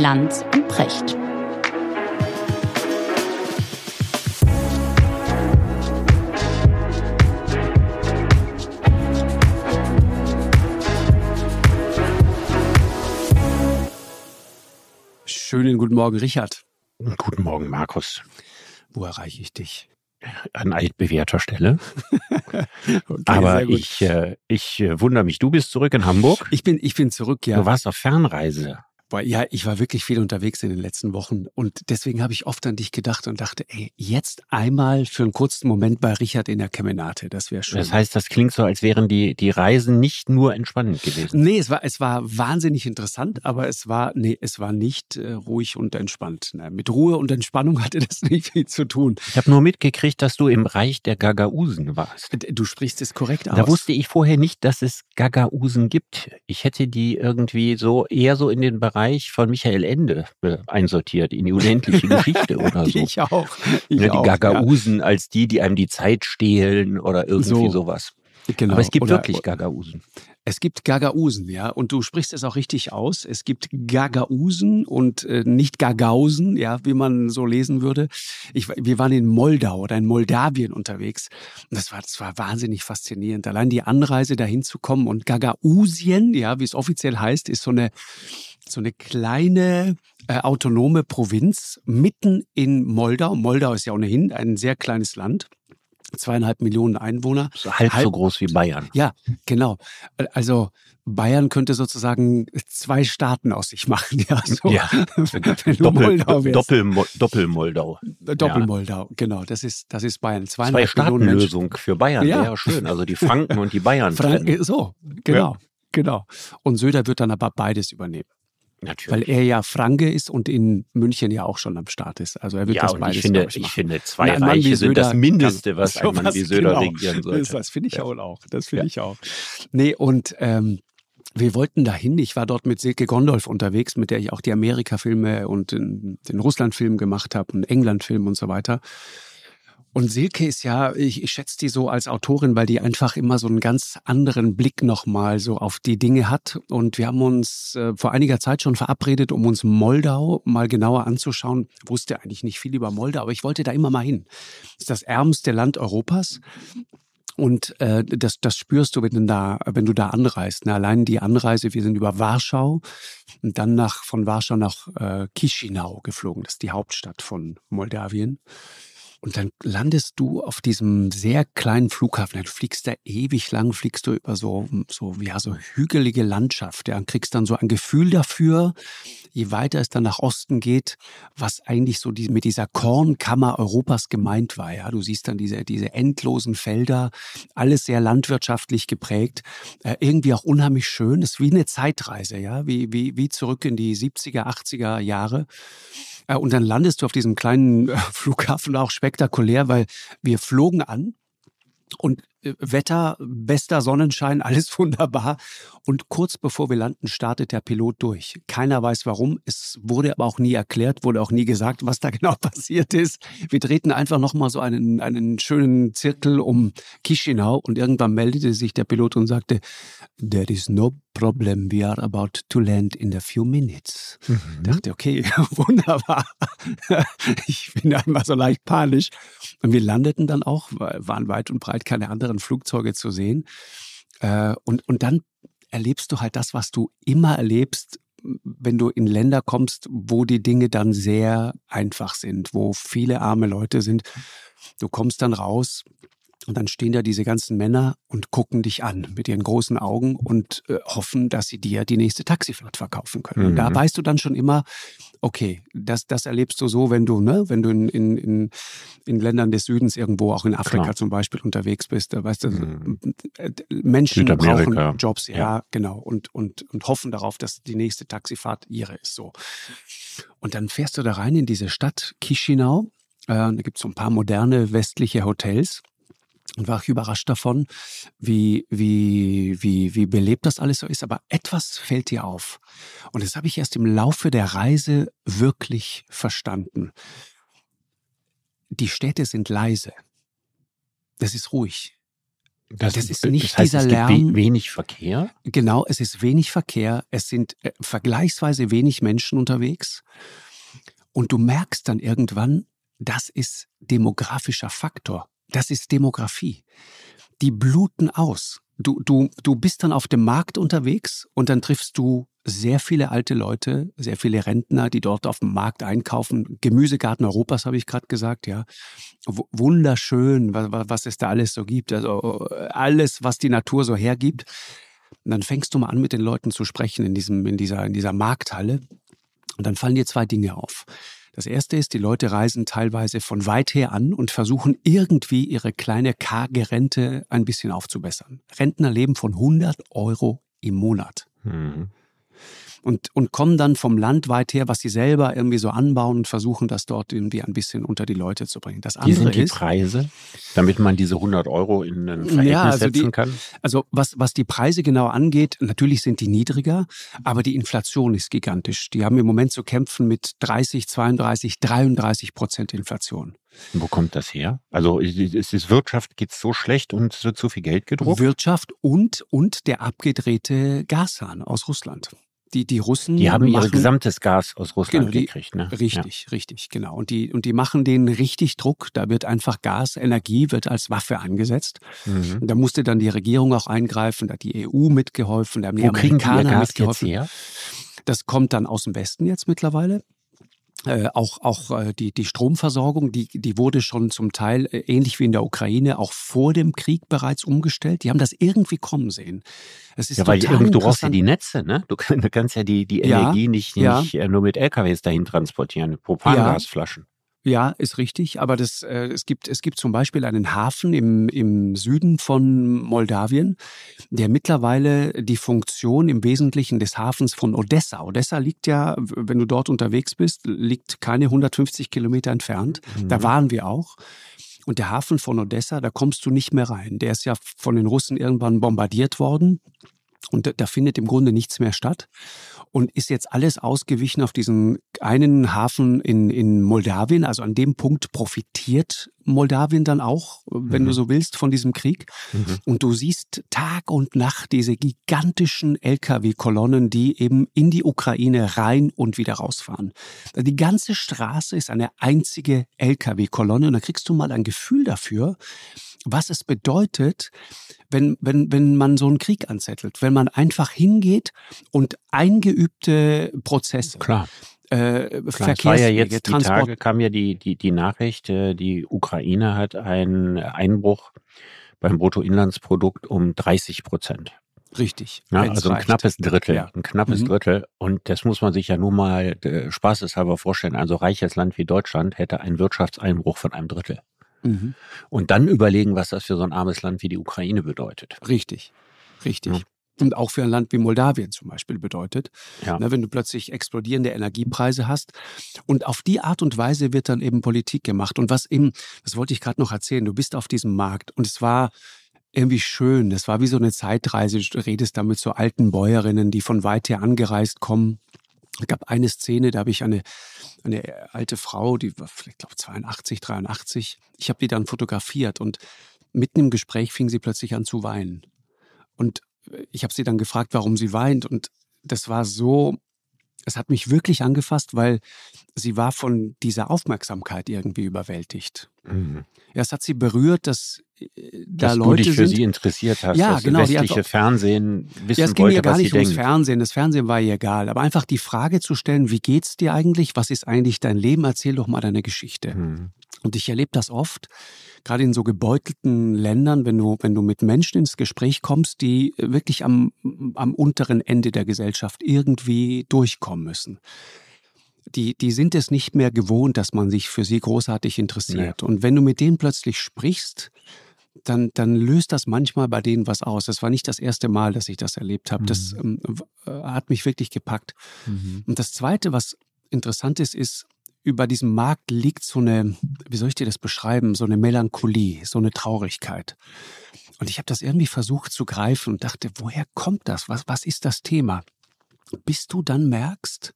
Lanz und Precht. Schönen guten Morgen, Richard. Guten Morgen, Markus. Wo erreiche ich dich? An altbewährter Stelle. okay, Aber ich, äh, ich äh, wundere mich, du bist zurück in Hamburg. Ich bin, ich bin zurück, ja. Du warst auf Fernreise. Boah, ja, ich war wirklich viel unterwegs in den letzten Wochen und deswegen habe ich oft an dich gedacht und dachte, ey, jetzt einmal für einen kurzen Moment bei Richard in der Kemenate, das wäre schön. Das heißt, das klingt so, als wären die, die Reisen nicht nur entspannend gewesen. Nee, es war, es war wahnsinnig interessant, aber es war, nee, es war nicht äh, ruhig und entspannt. Na, mit Ruhe und Entspannung hatte das nicht viel zu tun. Ich habe nur mitgekriegt, dass du im Reich der Gagausen warst. Du sprichst es korrekt aus. Da wusste ich vorher nicht, dass es Gagausen gibt. Ich hätte die irgendwie so eher so in den Bereich Bereich von Michael Ende äh, einsortiert, in die unendliche Geschichte oder so. Ich auch. Ich ja, die auch, Gagausen ja. als die, die einem die Zeit stehlen oder irgendwie so. sowas. Genau. Aber es gibt oder, wirklich Gagausen. Es gibt Gagausen, ja, und du sprichst es auch richtig aus. Es gibt Gagausen und äh, nicht Gagausen, ja, wie man so lesen würde. Ich, wir waren in Moldau oder in Moldawien unterwegs. Und das war, das war wahnsinnig faszinierend. Allein die Anreise dahin zu kommen und Gagausien, ja, wie es offiziell heißt, ist so eine so eine kleine äh, autonome Provinz mitten in Moldau. Moldau ist ja ohnehin ein sehr kleines Land zweieinhalb Millionen Einwohner. So halb, halb so groß wie Bayern. Ja, genau. Also Bayern könnte sozusagen zwei Staaten aus sich machen. Ja, so. ja. Doppel, Doppel, Doppelmoldau. Doppelmoldau, ja. genau. Das ist, das ist Bayern. Zwei Staatenlösung für Bayern, ja. wäre schön. Also die Franken und die Bayern. Franken, so, genau, ja. genau. Und Söder wird dann aber beides übernehmen. Natürlich. Weil er ja Franke ist und in München ja auch schon am Start ist. Also er wird ja, das beides ich finde, ich, ich finde, zwei Nein, Reiche sind das Mindeste, was ein Mann wie Söder genau. regieren sollte. Das, das finde ich ja. auch. Das finde ja. ich auch. Nee, und ähm, wir wollten dahin. Ich war dort mit Silke Gondolf unterwegs, mit der ich auch die Amerika-Filme und den, den Russland-Film gemacht habe und England-Film und so weiter. Und Silke ist ja, ich, ich schätze die so als Autorin, weil die einfach immer so einen ganz anderen Blick nochmal so auf die Dinge hat. Und wir haben uns äh, vor einiger Zeit schon verabredet, um uns Moldau mal genauer anzuschauen. Wusste eigentlich nicht viel über Moldau, aber ich wollte da immer mal hin. Das ist das ärmste Land Europas. Und äh, das, das spürst du, wenn du da, wenn du da anreist. Ne? Allein die Anreise, wir sind über Warschau und dann nach, von Warschau nach äh, Chisinau geflogen. Das ist die Hauptstadt von Moldawien. Und dann landest du auf diesem sehr kleinen Flughafen. Du fliegst da ewig lang, fliegst du über so, so, ja, so hügelige Landschaft, ja, und kriegst dann so ein Gefühl dafür, je weiter es dann nach Osten geht, was eigentlich so die, mit dieser Kornkammer Europas gemeint war, ja. Du siehst dann diese, diese endlosen Felder, alles sehr landwirtschaftlich geprägt, äh, irgendwie auch unheimlich schön. Das ist wie eine Zeitreise, ja, wie, wie, wie zurück in die 70er, 80er Jahre. Äh, und dann landest du auf diesem kleinen äh, Flughafen auch spektakulär, weil wir flogen an und Wetter, bester Sonnenschein, alles wunderbar. Und kurz bevor wir landen, startet der Pilot durch. Keiner weiß warum. Es wurde aber auch nie erklärt, wurde auch nie gesagt, was da genau passiert ist. Wir drehten einfach nochmal so einen, einen schönen Zirkel um Chisinau und irgendwann meldete sich der Pilot und sagte, there is no problem, we are about to land in a few minutes. Mhm. Ich dachte, okay, wunderbar. ich bin einfach so leicht panisch. Und wir landeten dann auch, waren weit und breit keine anderen Flugzeuge zu sehen. Äh, und, und dann erlebst du halt das, was du immer erlebst, wenn du in Länder kommst, wo die Dinge dann sehr einfach sind, wo viele arme Leute sind. Du kommst dann raus, und dann stehen da diese ganzen Männer und gucken dich an mit ihren großen Augen und äh, hoffen, dass sie dir die nächste Taxifahrt verkaufen können. Mhm. Und da mhm. weißt du dann schon immer, okay, das, das erlebst du so, wenn du, ne, wenn du in, in, in, in Ländern des Südens irgendwo, auch in Afrika Klar. zum Beispiel, unterwegs bist. Da weißt du, mhm. Äh, Menschen brauchen Jobs, ja, ja, genau, und, und, und hoffen darauf, dass die nächste Taxifahrt ihre ist. So. Und dann fährst du da rein in diese Stadt Chisinau. Äh, da gibt es so ein paar moderne westliche Hotels und war auch überrascht davon, wie, wie, wie, wie belebt das alles so ist. Aber etwas fällt dir auf. Und das habe ich erst im Laufe der Reise wirklich verstanden. Die Städte sind leise. Das ist ruhig. Das, das ist nicht das heißt, dieser Lärm. wenig Verkehr? Genau, es ist wenig Verkehr. Es sind äh, vergleichsweise wenig Menschen unterwegs. Und du merkst dann irgendwann, das ist demografischer Faktor. Das ist Demografie. Die bluten aus. Du, du, du bist dann auf dem Markt unterwegs und dann triffst du sehr viele alte Leute, sehr viele Rentner, die dort auf dem Markt einkaufen. Gemüsegarten Europas habe ich gerade gesagt, ja. W wunderschön, was, was es da alles so gibt. Also alles, was die Natur so hergibt. Und dann fängst du mal an, mit den Leuten zu sprechen in diesem, in dieser, in dieser Markthalle. Und dann fallen dir zwei Dinge auf. Das erste ist, die Leute reisen teilweise von weit her an und versuchen irgendwie ihre kleine karge Rente ein bisschen aufzubessern. Rentner leben von 100 Euro im Monat. Mhm und, und kommen dann vom Land weit her, was sie selber irgendwie so anbauen und versuchen, das dort irgendwie ein bisschen unter die Leute zu bringen. Das andere Wie sind die ist, Preise, damit man diese 100 Euro in ein Verhältnis ja, also setzen die, kann? Also was, was die Preise genau angeht, natürlich sind die niedriger, aber die Inflation ist gigantisch. Die haben im Moment zu kämpfen mit 30, 32, 33 Prozent Inflation. Wo kommt das her? Also ist es Wirtschaft geht so schlecht und es wird zu viel Geld gedruckt? Wirtschaft und, und der abgedrehte Gashahn aus Russland. Die, die Russen. Die haben ihr gesamtes Gas aus Russland genau, die, gekriegt, ne? Richtig, ja. richtig, genau. Und die, und die machen denen richtig Druck. Da wird einfach Gas, Energie wird als Waffe angesetzt. Mhm. Da musste dann die Regierung auch eingreifen, da hat die EU mitgeholfen, da haben die Wo Amerikaner kriegen die Gas mitgeholfen. Jetzt her? Das kommt dann aus dem Westen jetzt mittlerweile. Äh, auch auch äh, die, die Stromversorgung, die, die wurde schon zum Teil äh, ähnlich wie in der Ukraine auch vor dem Krieg bereits umgestellt. Die haben das irgendwie kommen sehen. Es ist ja, weil du brauchst ja die Netze, ne? Du, du kannst ja die, die Energie ja, nicht, nicht ja. nur mit LKWs dahin transportieren, Propangasflaschen. Ja, ist richtig. Aber das, äh, es, gibt, es gibt zum Beispiel einen Hafen im, im Süden von Moldawien, der mittlerweile die Funktion im Wesentlichen des Hafens von Odessa. Odessa liegt ja, wenn du dort unterwegs bist, liegt keine 150 Kilometer entfernt. Mhm. Da waren wir auch. Und der Hafen von Odessa, da kommst du nicht mehr rein. Der ist ja von den Russen irgendwann bombardiert worden. Und da, da findet im Grunde nichts mehr statt. Und ist jetzt alles ausgewichen auf diesen einen Hafen in, in Moldawien. Also an dem Punkt profitiert Moldawien dann auch, wenn mhm. du so willst, von diesem Krieg. Mhm. Und du siehst Tag und Nacht diese gigantischen Lkw-Kolonnen, die eben in die Ukraine rein und wieder rausfahren. Die ganze Straße ist eine einzige Lkw-Kolonne. Und da kriegst du mal ein Gefühl dafür, was es bedeutet, wenn, wenn, wenn man so einen Krieg anzettelt, wenn man einfach hingeht und eingeübte Prozesse. Klar. Äh, war ja jetzt die Transport Tage kam ja die, die, die Nachricht, äh, die Ukraine hat einen Einbruch beim Bruttoinlandsprodukt um 30 Prozent. Richtig. Ja, also ein reicht. knappes Drittel. Ja. Ein knappes mhm. Drittel. Und das muss man sich ja nur mal äh, spaßeshalber vorstellen. Also reiches Land wie Deutschland hätte einen Wirtschaftseinbruch von einem Drittel. Mhm. Und dann überlegen, was das für so ein armes Land wie die Ukraine bedeutet. Richtig, richtig. Ja. Und auch für ein Land wie Moldawien zum Beispiel bedeutet, ja. ne, wenn du plötzlich explodierende Energiepreise hast. Und auf die Art und Weise wird dann eben Politik gemacht. Und was eben, das wollte ich gerade noch erzählen, du bist auf diesem Markt und es war irgendwie schön. Das war wie so eine Zeitreise. Du redest da mit so alten Bäuerinnen, die von weit her angereist kommen. Es gab eine Szene, da habe ich eine, eine alte Frau, die war vielleicht, glaube 82, 83. Ich habe die dann fotografiert und mitten im Gespräch fing sie plötzlich an zu weinen. Und ich habe sie dann gefragt, warum sie weint. Und das war so, es hat mich wirklich angefasst, weil sie war von dieser Aufmerksamkeit irgendwie überwältigt. Mhm. Ja, es hat sie berührt, dass äh, da dass Leute du dich für sind, sie interessiert hast, ja, dass genau, das westliche Fernsehen wissen ja, es ging wollte, ihr gar nicht ums denkt. Fernsehen. Das Fernsehen war ihr egal, aber einfach die Frage zu stellen: Wie geht's dir eigentlich? Was ist eigentlich dein Leben? Erzähl doch mal deine Geschichte. Mhm. Und ich erlebe das oft, gerade in so gebeutelten Ländern, wenn du, wenn du mit Menschen ins Gespräch kommst, die wirklich am, am unteren Ende der Gesellschaft irgendwie durchkommen müssen. Die, die sind es nicht mehr gewohnt, dass man sich für sie großartig interessiert. Nee. Und wenn du mit denen plötzlich sprichst, dann, dann löst das manchmal bei denen was aus. Das war nicht das erste Mal, dass ich das erlebt habe. Mhm. Das ähm, äh, hat mich wirklich gepackt. Mhm. Und das Zweite, was interessant ist, ist, über diesem Markt liegt so eine, wie soll ich dir das beschreiben, so eine Melancholie, so eine Traurigkeit. Und ich habe das irgendwie versucht zu greifen und dachte, woher kommt das? Was, was ist das Thema? Bis du dann merkst,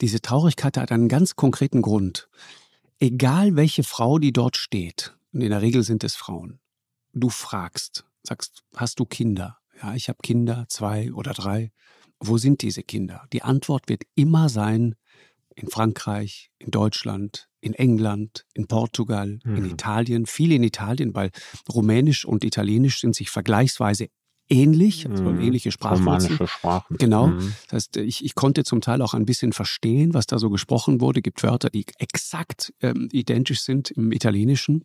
diese Traurigkeit hat einen ganz konkreten Grund. Egal welche Frau, die dort steht, und in der Regel sind es Frauen, du fragst, sagst, hast du Kinder? Ja, ich habe Kinder, zwei oder drei. Wo sind diese Kinder? Die Antwort wird immer sein, in Frankreich, in Deutschland, in England, in Portugal, mhm. in Italien, viel in Italien, weil Rumänisch und Italienisch sind sich vergleichsweise ähnlich, also mhm. ähnliche Sprachwurzeln. Sprachen. Genau. Mhm. Das heißt, ich, ich konnte zum Teil auch ein bisschen verstehen, was da so gesprochen wurde. Es gibt Wörter, die exakt ähm, identisch sind im Italienischen.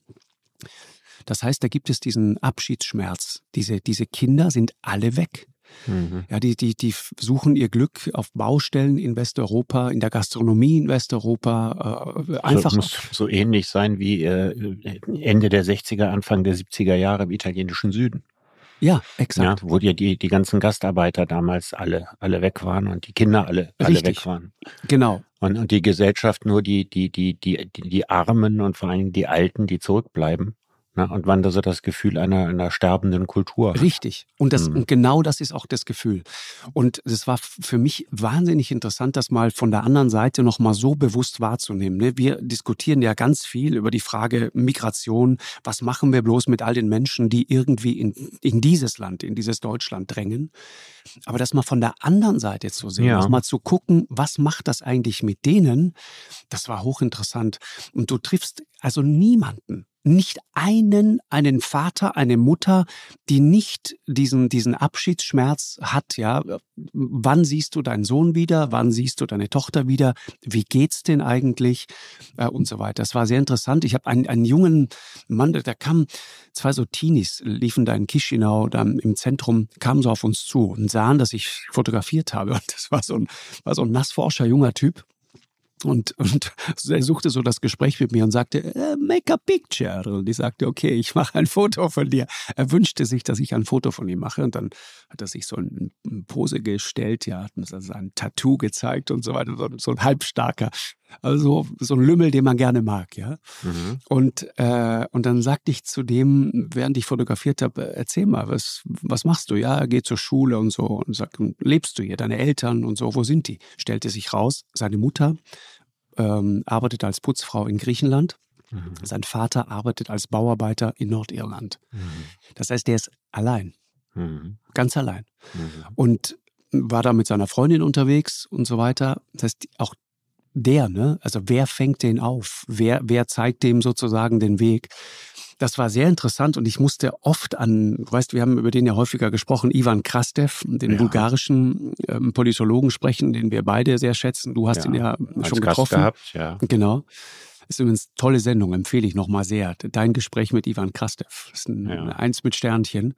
Das heißt, da gibt es diesen Abschiedsschmerz. Diese, diese Kinder sind alle weg. Mhm. Ja, die, die, die suchen ihr Glück auf Baustellen in Westeuropa, in der Gastronomie in Westeuropa. Äh, einfach. So, muss so ähnlich sein wie äh, Ende der 60er, Anfang der 70er Jahre im italienischen Süden. Ja, exakt. Ja, wo ja die, die ganzen Gastarbeiter damals alle, alle weg waren und die Kinder alle, alle weg waren. Genau. Und, und die Gesellschaft nur die, die, die, die, die, die Armen und vor allem die Alten, die zurückbleiben. Ne? Und wann so das Gefühl einer, einer sterbenden Kultur. Richtig. Und, das, mhm. und genau das ist auch das Gefühl. Und es war für mich wahnsinnig interessant, das mal von der anderen Seite nochmal so bewusst wahrzunehmen. Ne? Wir diskutieren ja ganz viel über die Frage Migration. Was machen wir bloß mit all den Menschen, die irgendwie in, in dieses Land, in dieses Deutschland drängen? Aber das mal von der anderen Seite zu sehen, ja. mal zu gucken, was macht das eigentlich mit denen, das war hochinteressant. Und du triffst also niemanden, nicht einen, einen Vater, eine Mutter, die nicht diesen, diesen Abschiedsschmerz hat, ja. Wann siehst du deinen Sohn wieder? Wann siehst du deine Tochter wieder? Wie geht's denn eigentlich? Äh, und so weiter. Das war sehr interessant. Ich habe einen, einen jungen Mann, da kam zwei so Teenies, liefen da in Chisinau, da im Zentrum, kamen so auf uns zu und sahen, dass ich fotografiert habe. Und das war so ein, war so ein nassforscher junger Typ. Und, und er suchte so das Gespräch mit mir und sagte, äh, make a picture. Und ich sagte, okay, ich mache ein Foto von dir. Er wünschte sich, dass ich ein Foto von ihm mache. Und dann hat er sich so eine Pose gestellt, ja, hat mir ein Tattoo gezeigt und so weiter, so ein halbstarker. Also so ein Lümmel, den man gerne mag, ja. Mhm. Und, äh, und dann sagte ich zu dem, während ich fotografiert habe, erzähl mal, was, was machst du? Ja, er geht zur Schule und so. Und sagt, lebst du hier? Deine Eltern und so, wo sind die? Stellte sich raus, seine Mutter ähm, arbeitet als Putzfrau in Griechenland. Mhm. Sein Vater arbeitet als Bauarbeiter in Nordirland. Mhm. Das heißt, der ist allein. Mhm. Ganz allein. Mhm. Und war da mit seiner Freundin unterwegs und so weiter. Das heißt, auch der, ne? Also wer fängt den auf? Wer, wer zeigt dem sozusagen den Weg? Das war sehr interessant und ich musste oft an, du weißt, wir haben über den ja häufiger gesprochen, Ivan Krastev, den ja. bulgarischen ähm, Politologen sprechen, den wir beide sehr schätzen. Du hast ja. ihn ja schon getroffen. Gehabt, ja. Genau. Ist übrigens eine tolle Sendung, empfehle ich nochmal sehr. Dein Gespräch mit Ivan Krastev. Das ist ein, ja. Eins mit Sternchen.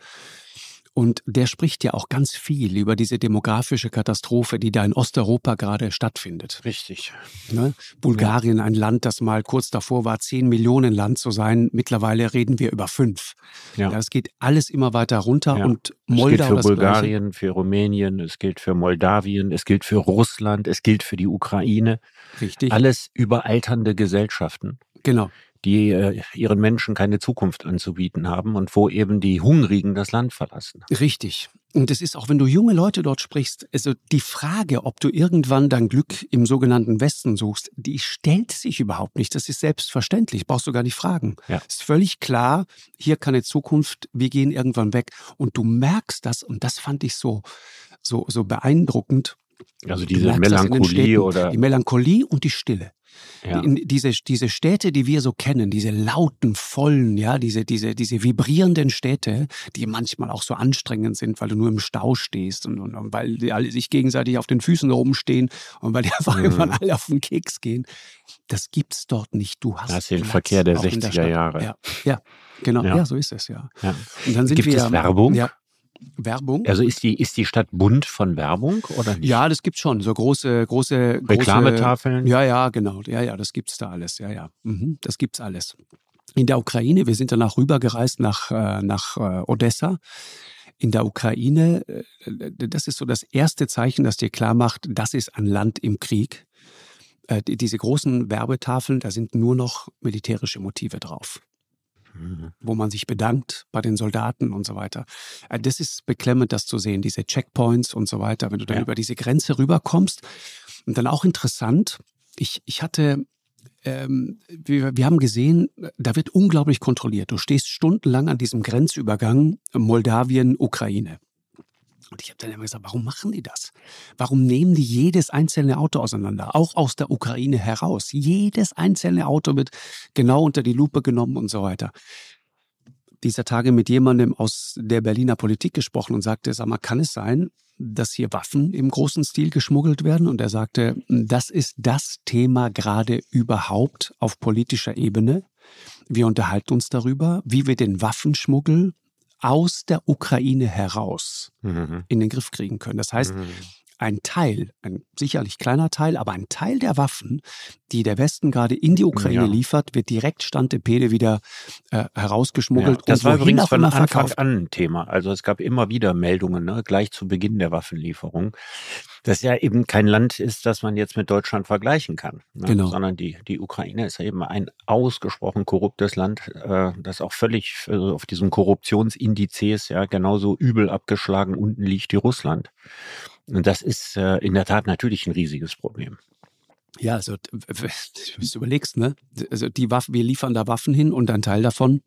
Und der spricht ja auch ganz viel über diese demografische Katastrophe, die da in Osteuropa gerade stattfindet. Richtig. Ne? Bulgarien, ja. ein Land, das mal kurz davor war, zehn Millionen Land zu sein. Mittlerweile reden wir über fünf. Ja. Es geht alles immer weiter runter ja. und Moldau. Es gilt für Bulgarien, Gleiche. für Rumänien, es gilt für Moldawien, es gilt für Russland, es gilt für die Ukraine. Richtig. Alles überalternde Gesellschaften. Genau die äh, ihren Menschen keine Zukunft anzubieten haben und wo eben die Hungrigen das Land verlassen. Richtig. Und es ist auch, wenn du junge Leute dort sprichst, also die Frage, ob du irgendwann dein Glück im sogenannten Westen suchst, die stellt sich überhaupt nicht. Das ist selbstverständlich, brauchst du gar nicht fragen. Ja. Ist völlig klar, hier keine Zukunft, wir gehen irgendwann weg. Und du merkst das, und das fand ich so, so, so beeindruckend. Also diese Melancholie oder? Die Melancholie und die Stille. Ja. Die, diese, diese Städte, die wir so kennen, diese lauten, vollen, ja, diese, diese, diese vibrierenden Städte, die manchmal auch so anstrengend sind, weil du nur im Stau stehst und, und, und weil die alle sich gegenseitig auf den Füßen rumstehen und weil die einfach mhm. irgendwann alle auf den Keks gehen. Das gibt's dort nicht. Du hast das ist den Verkehr der 60er der Jahre. Ja, ja genau. Ja. ja. so ist es ja. ja. Und dann sind Gibt wir, es Werbung? Ja, Werbung. Also ist die, ist die Stadt bunt von Werbung oder nicht? Ja, das gibt's schon. So große, große, Reklametafeln. ja, ja, genau. Ja, ja, das gibt's da alles. Ja, ja. Mhm, das gibt's alles. In der Ukraine, wir sind danach rübergereist nach, äh, nach äh, Odessa. In der Ukraine, äh, das ist so das erste Zeichen, das dir klar macht, das ist ein Land im Krieg. Diese großen Werbetafeln, da sind nur noch militärische Motive drauf. Mhm. wo man sich bedankt bei den Soldaten und so weiter. Äh, das ist beklemmend, das zu sehen, diese Checkpoints und so weiter, wenn du dann ja. über diese Grenze rüberkommst. Und dann auch interessant, ich, ich hatte ähm, wir, wir haben gesehen, da wird unglaublich kontrolliert. Du stehst stundenlang an diesem Grenzübergang Moldawien-Ukraine. Und ich habe dann immer gesagt, warum machen die das? Warum nehmen die jedes einzelne Auto auseinander, auch aus der Ukraine heraus? Jedes einzelne Auto wird genau unter die Lupe genommen und so weiter. Dieser Tage mit jemandem aus der Berliner Politik gesprochen und sagte, sag mal, kann es sein, dass hier Waffen im großen Stil geschmuggelt werden? Und er sagte, das ist das Thema gerade überhaupt auf politischer Ebene. Wir unterhalten uns darüber, wie wir den Waffenschmuggel aus der Ukraine heraus mhm. in den Griff kriegen können. Das heißt, mhm. Ein Teil, ein sicherlich kleiner Teil, aber ein Teil der Waffen, die der Westen gerade in die Ukraine ja. liefert, wird direkt Standepede wieder äh, herausgeschmuggelt. Ja, das war übrigens von Anfang verkauft. an ein Thema. Also es gab immer wieder Meldungen, ne, gleich zu Beginn der Waffenlieferung das ja eben kein Land ist, das man jetzt mit Deutschland vergleichen kann. Ne? Genau. Sondern die, die Ukraine ist ja eben ein ausgesprochen korruptes Land, äh, das auch völlig also auf diesem Korruptionsindizes ja genauso übel abgeschlagen unten liegt wie Russland. Und das ist äh, in der Tat natürlich ein riesiges Problem. Ja, also wenn du überlegst, ne? Also die Waffen, wir liefern da Waffen hin und ein Teil davon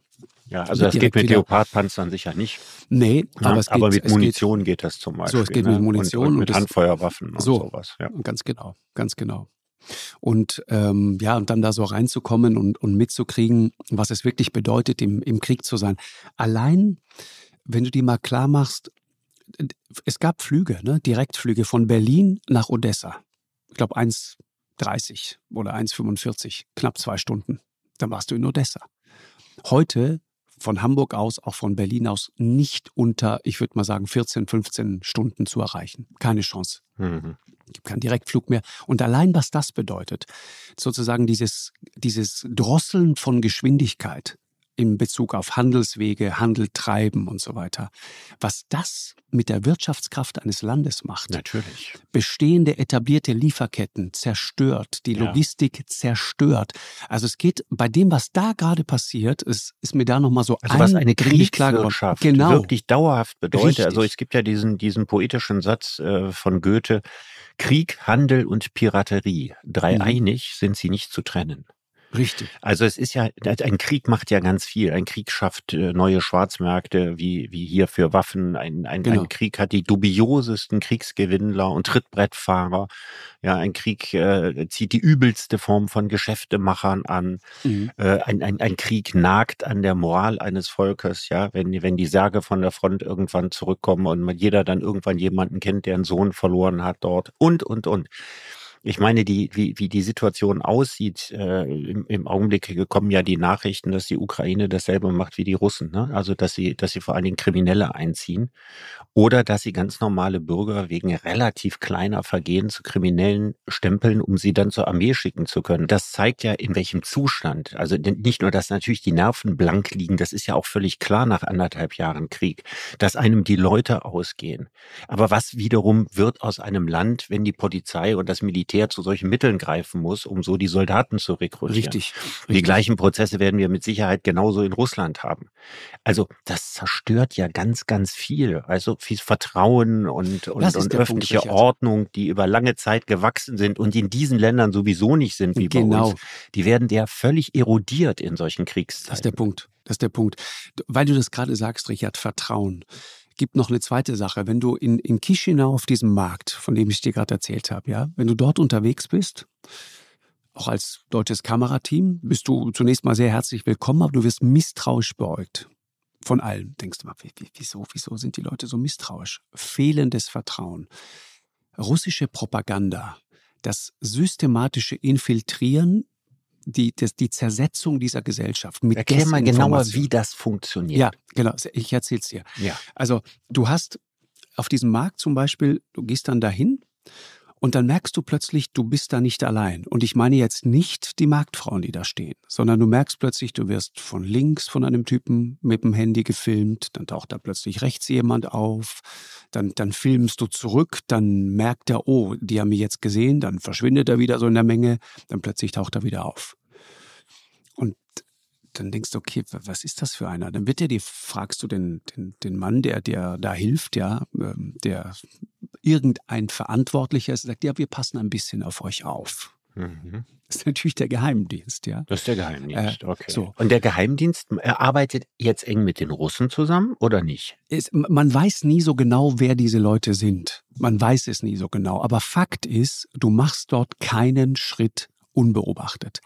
ja, also das geht mit Leopardpanzern sicher nicht. Nee, ja, aber, geht, aber mit Munition geht, geht, das zum Beispiel. So, es geht ne? mit Munition und, und mit und Handfeuerwaffen und so, sowas. Ja. Ganz genau, ganz genau. Und ähm, ja, und dann da so reinzukommen und, und mitzukriegen, was es wirklich bedeutet, im, im Krieg zu sein. Allein, wenn du dir mal klar machst, es gab Flüge, ne? Direktflüge von Berlin nach Odessa. Ich glaube 1,30 oder 1,45, knapp zwei Stunden. Dann warst du in Odessa. Heute von Hamburg aus, auch von Berlin aus, nicht unter, ich würde mal sagen, 14, 15 Stunden zu erreichen. Keine Chance. Mhm. Es gibt keinen Direktflug mehr. Und allein was das bedeutet, sozusagen dieses, dieses Drosseln von Geschwindigkeit, in Bezug auf Handelswege, Handel treiben und so weiter. Was das mit der Wirtschaftskraft eines Landes macht. Natürlich. Bestehende etablierte Lieferketten zerstört, die Logistik ja. zerstört. Also es geht bei dem, was da gerade passiert, ist, ist mir da nochmal so also ein was eine Kriegswirtschaft genau. wirklich dauerhaft bedeutet. Richtig. Also es gibt ja diesen, diesen poetischen Satz äh, von Goethe, Krieg, Handel und Piraterie. Dreieinig mhm. sind sie nicht zu trennen. Richtig. Also es ist ja, ein Krieg macht ja ganz viel. Ein Krieg schafft äh, neue Schwarzmärkte, wie, wie hier für Waffen. Ein, ein, genau. ein Krieg hat die dubiosesten Kriegsgewinnler und Trittbrettfahrer. Ja, ein Krieg äh, zieht die übelste Form von Geschäftemachern an. Mhm. Äh, ein, ein, ein Krieg nagt an der Moral eines Volkes, ja, wenn, wenn die Särge von der Front irgendwann zurückkommen und jeder dann irgendwann jemanden kennt, der einen Sohn verloren hat dort und, und, und. Ich meine, die, wie, wie die Situation aussieht, äh, im, im Augenblick kommen ja die Nachrichten, dass die Ukraine dasselbe macht wie die Russen. Ne? Also dass sie, dass sie vor allen Dingen Kriminelle einziehen oder dass sie ganz normale Bürger wegen relativ kleiner Vergehen zu Kriminellen stempeln, um sie dann zur Armee schicken zu können. Das zeigt ja, in welchem Zustand. Also nicht nur, dass natürlich die Nerven blank liegen, das ist ja auch völlig klar nach anderthalb Jahren Krieg, dass einem die Leute ausgehen. Aber was wiederum wird aus einem Land, wenn die Polizei und das Militär Militär zu solchen Mitteln greifen muss, um so die Soldaten zu rekrutieren. Richtig. richtig. Die gleichen Prozesse werden wir mit Sicherheit genauso in Russland haben. Also das zerstört ja ganz, ganz viel. Also viel Vertrauen und, und, und öffentliche Punkt, Ordnung, die über lange Zeit gewachsen sind und in diesen Ländern sowieso nicht sind wie genau. bei uns. Die werden ja völlig erodiert in solchen Kriegszeiten. Das ist der Punkt. Das ist der Punkt. Weil du das gerade sagst, Richard, Vertrauen gibt noch eine zweite Sache. Wenn du in, in Chisinau auf diesem Markt, von dem ich dir gerade erzählt habe, ja, wenn du dort unterwegs bist, auch als deutsches Kamerateam, bist du zunächst mal sehr herzlich willkommen, aber du wirst misstrauisch beäugt. Von allen. Denkst du mal, wieso, wieso sind die Leute so misstrauisch? Fehlendes Vertrauen. Russische Propaganda, das systematische Infiltrieren die, das, die Zersetzung dieser Gesellschaft. Mit Erklär mal genauer, wie das funktioniert. Ja, genau. Ich erzähle es dir. Ja. Also du hast auf diesem Markt zum Beispiel, du gehst dann dahin und dann merkst du plötzlich, du bist da nicht allein. Und ich meine jetzt nicht die Marktfrauen, die da stehen, sondern du merkst plötzlich, du wirst von links von einem Typen mit dem Handy gefilmt, dann taucht da plötzlich rechts jemand auf, dann, dann filmst du zurück, dann merkt er, oh, die haben mich jetzt gesehen, dann verschwindet er wieder so in der Menge, dann plötzlich taucht er wieder auf. Dann denkst du, okay, was ist das für einer? Dann wird dir, fragst du den, den, den Mann, der dir da hilft, ja, ähm, der irgendein Verantwortlicher ist, sagt, ja, wir passen ein bisschen auf euch auf. Mhm. Das ist natürlich der Geheimdienst, ja. Das ist der Geheimdienst, äh, okay. So. Und der Geheimdienst arbeitet jetzt eng mit den Russen zusammen oder nicht? Es, man weiß nie so genau, wer diese Leute sind. Man weiß es nie so genau. Aber Fakt ist, du machst dort keinen Schritt unbeobachtet.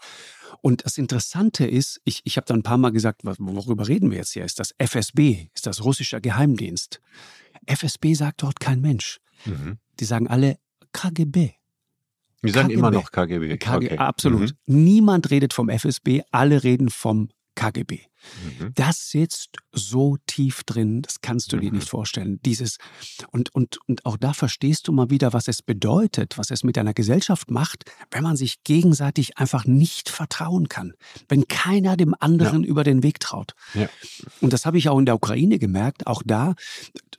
Und das Interessante ist, ich, ich habe da ein paar Mal gesagt, worüber reden wir jetzt hier? Ist das FSB? Ist das russischer Geheimdienst? FSB sagt dort kein Mensch. Mhm. Die sagen alle KGB. Wir sagen KGB. immer noch KGB. KGB okay. Absolut. Mhm. Niemand redet vom FSB, alle reden vom KGB. Mhm. Das sitzt so tief drin, das kannst du mhm. dir nicht vorstellen. Dieses und, und, und auch da verstehst du mal wieder, was es bedeutet, was es mit einer Gesellschaft macht, wenn man sich gegenseitig einfach nicht vertrauen kann, wenn keiner dem anderen ja. über den Weg traut. Ja. Und das habe ich auch in der Ukraine gemerkt. Auch da,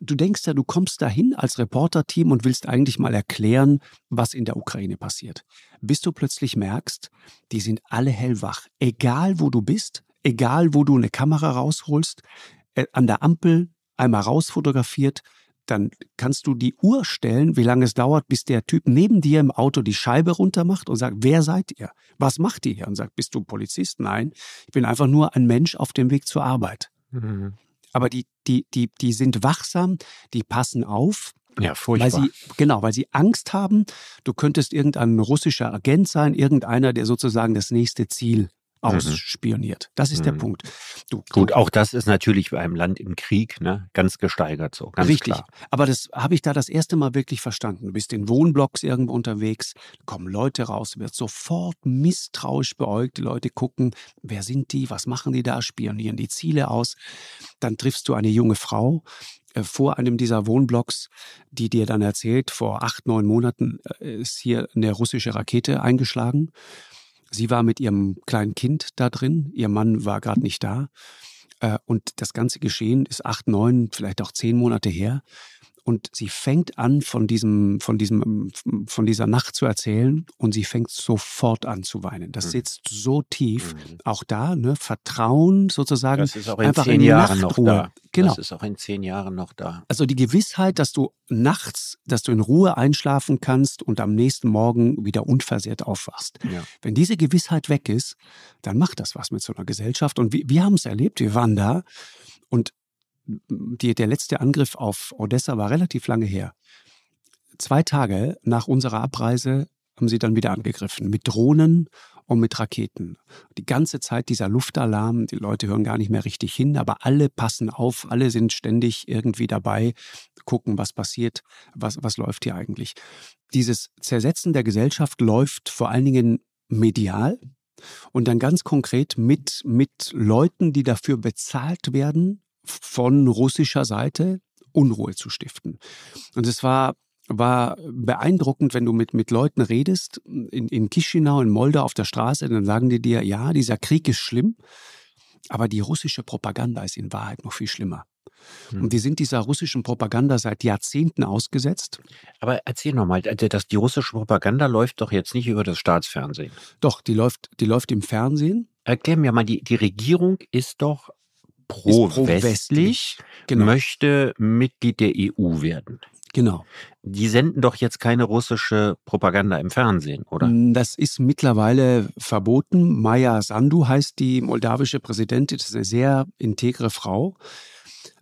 du denkst ja, du kommst dahin als Reporterteam und willst eigentlich mal erklären, was in der Ukraine passiert. Bis du plötzlich merkst, die sind alle hellwach, egal wo du bist egal wo du eine Kamera rausholst, äh, an der Ampel einmal rausfotografiert, dann kannst du die Uhr stellen, wie lange es dauert, bis der Typ neben dir im Auto die Scheibe runtermacht und sagt, wer seid ihr? Was macht ihr hier? Und sagt, bist du Polizist? Nein, ich bin einfach nur ein Mensch auf dem Weg zur Arbeit. Mhm. Aber die, die, die, die sind wachsam, die passen auf. Ja, furchtbar. Weil sie, genau, weil sie Angst haben, du könntest irgendein russischer Agent sein, irgendeiner, der sozusagen das nächste Ziel. Ausspioniert. Das ist mhm. der Punkt. Du, Gut, auch das ist natürlich bei einem Land im Krieg ne, ganz gesteigert so. Ganz richtig. Klar. Aber das habe ich da das erste Mal wirklich verstanden. Du bist in Wohnblocks irgendwo unterwegs, kommen Leute raus, wird sofort misstrauisch beäugt. Die Leute gucken, wer sind die, was machen die da, spionieren die Ziele aus. Dann triffst du eine junge Frau, äh, vor einem dieser Wohnblocks, die dir dann erzählt, vor acht, neun Monaten äh, ist hier eine russische Rakete eingeschlagen. Sie war mit ihrem kleinen Kind da drin, ihr Mann war gerade nicht da. Äh, und das ganze Geschehen ist acht, neun, vielleicht auch zehn Monate her. Und sie fängt an, von diesem, von diesem, von dieser Nacht zu erzählen und sie fängt sofort an zu weinen. Das mhm. sitzt so tief. Mhm. Auch da, ne, Vertrauen sozusagen. Das ist auch in einfach zehn in Jahren Nachtruhe. noch da. Genau. Das ist auch in zehn Jahren noch da. Also die Gewissheit, dass du nachts, dass du in Ruhe einschlafen kannst und am nächsten Morgen wieder unversehrt aufwachst. Ja. Wenn diese Gewissheit weg ist, dann macht das was mit so einer Gesellschaft. Und wir, wir haben es erlebt, wir waren da und die, der letzte Angriff auf Odessa war relativ lange her. Zwei Tage nach unserer Abreise haben sie dann wieder angegriffen mit Drohnen und mit Raketen. Die ganze Zeit dieser Luftalarm, die Leute hören gar nicht mehr richtig hin, aber alle passen auf, alle sind ständig irgendwie dabei, gucken, was passiert, was, was läuft hier eigentlich. Dieses Zersetzen der Gesellschaft läuft vor allen Dingen medial und dann ganz konkret mit, mit Leuten, die dafür bezahlt werden, von russischer Seite Unruhe zu stiften. Und es war war beeindruckend, wenn du mit, mit Leuten redest, in, in Chisinau, in Moldau auf der Straße, dann sagen die dir, ja, dieser Krieg ist schlimm, aber die russische Propaganda ist in Wahrheit noch viel schlimmer. Hm. Und die sind dieser russischen Propaganda seit Jahrzehnten ausgesetzt. Aber erzähl nochmal, also die russische Propaganda läuft doch jetzt nicht über das Staatsfernsehen. Doch, die läuft, die läuft im Fernsehen. Erklär mir mal, die, die Regierung ist doch pro-westlich, pro genau. möchte Mitglied der EU werden. Genau. Die senden doch jetzt keine russische Propaganda im Fernsehen, oder? Das ist mittlerweile verboten. Maya Sandu heißt die moldawische Präsidentin, das ist eine sehr integre Frau.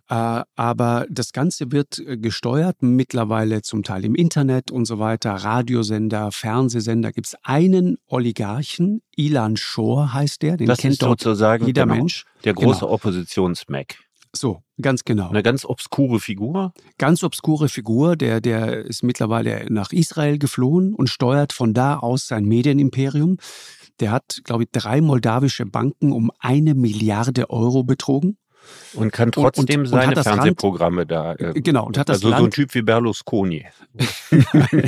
Äh, aber das Ganze wird äh, gesteuert, mittlerweile zum Teil im Internet und so weiter, Radiosender, Fernsehsender. Gibt es einen Oligarchen, Ilan Shor heißt der, den das kennt dort sozusagen jeder genau, Mensch. Der große genau. Oppositionsmac. So, ganz genau. Eine ganz obskure Figur? Ganz obskure Figur, der, der ist mittlerweile nach Israel geflohen und steuert von da aus sein Medienimperium. Der hat, glaube ich, drei moldawische Banken um eine Milliarde Euro betrogen. Und kann trotzdem und, und, seine und Fernsehprogramme Land, da. Äh, genau, und hat das Also Land, so ein Typ wie Berlusconi.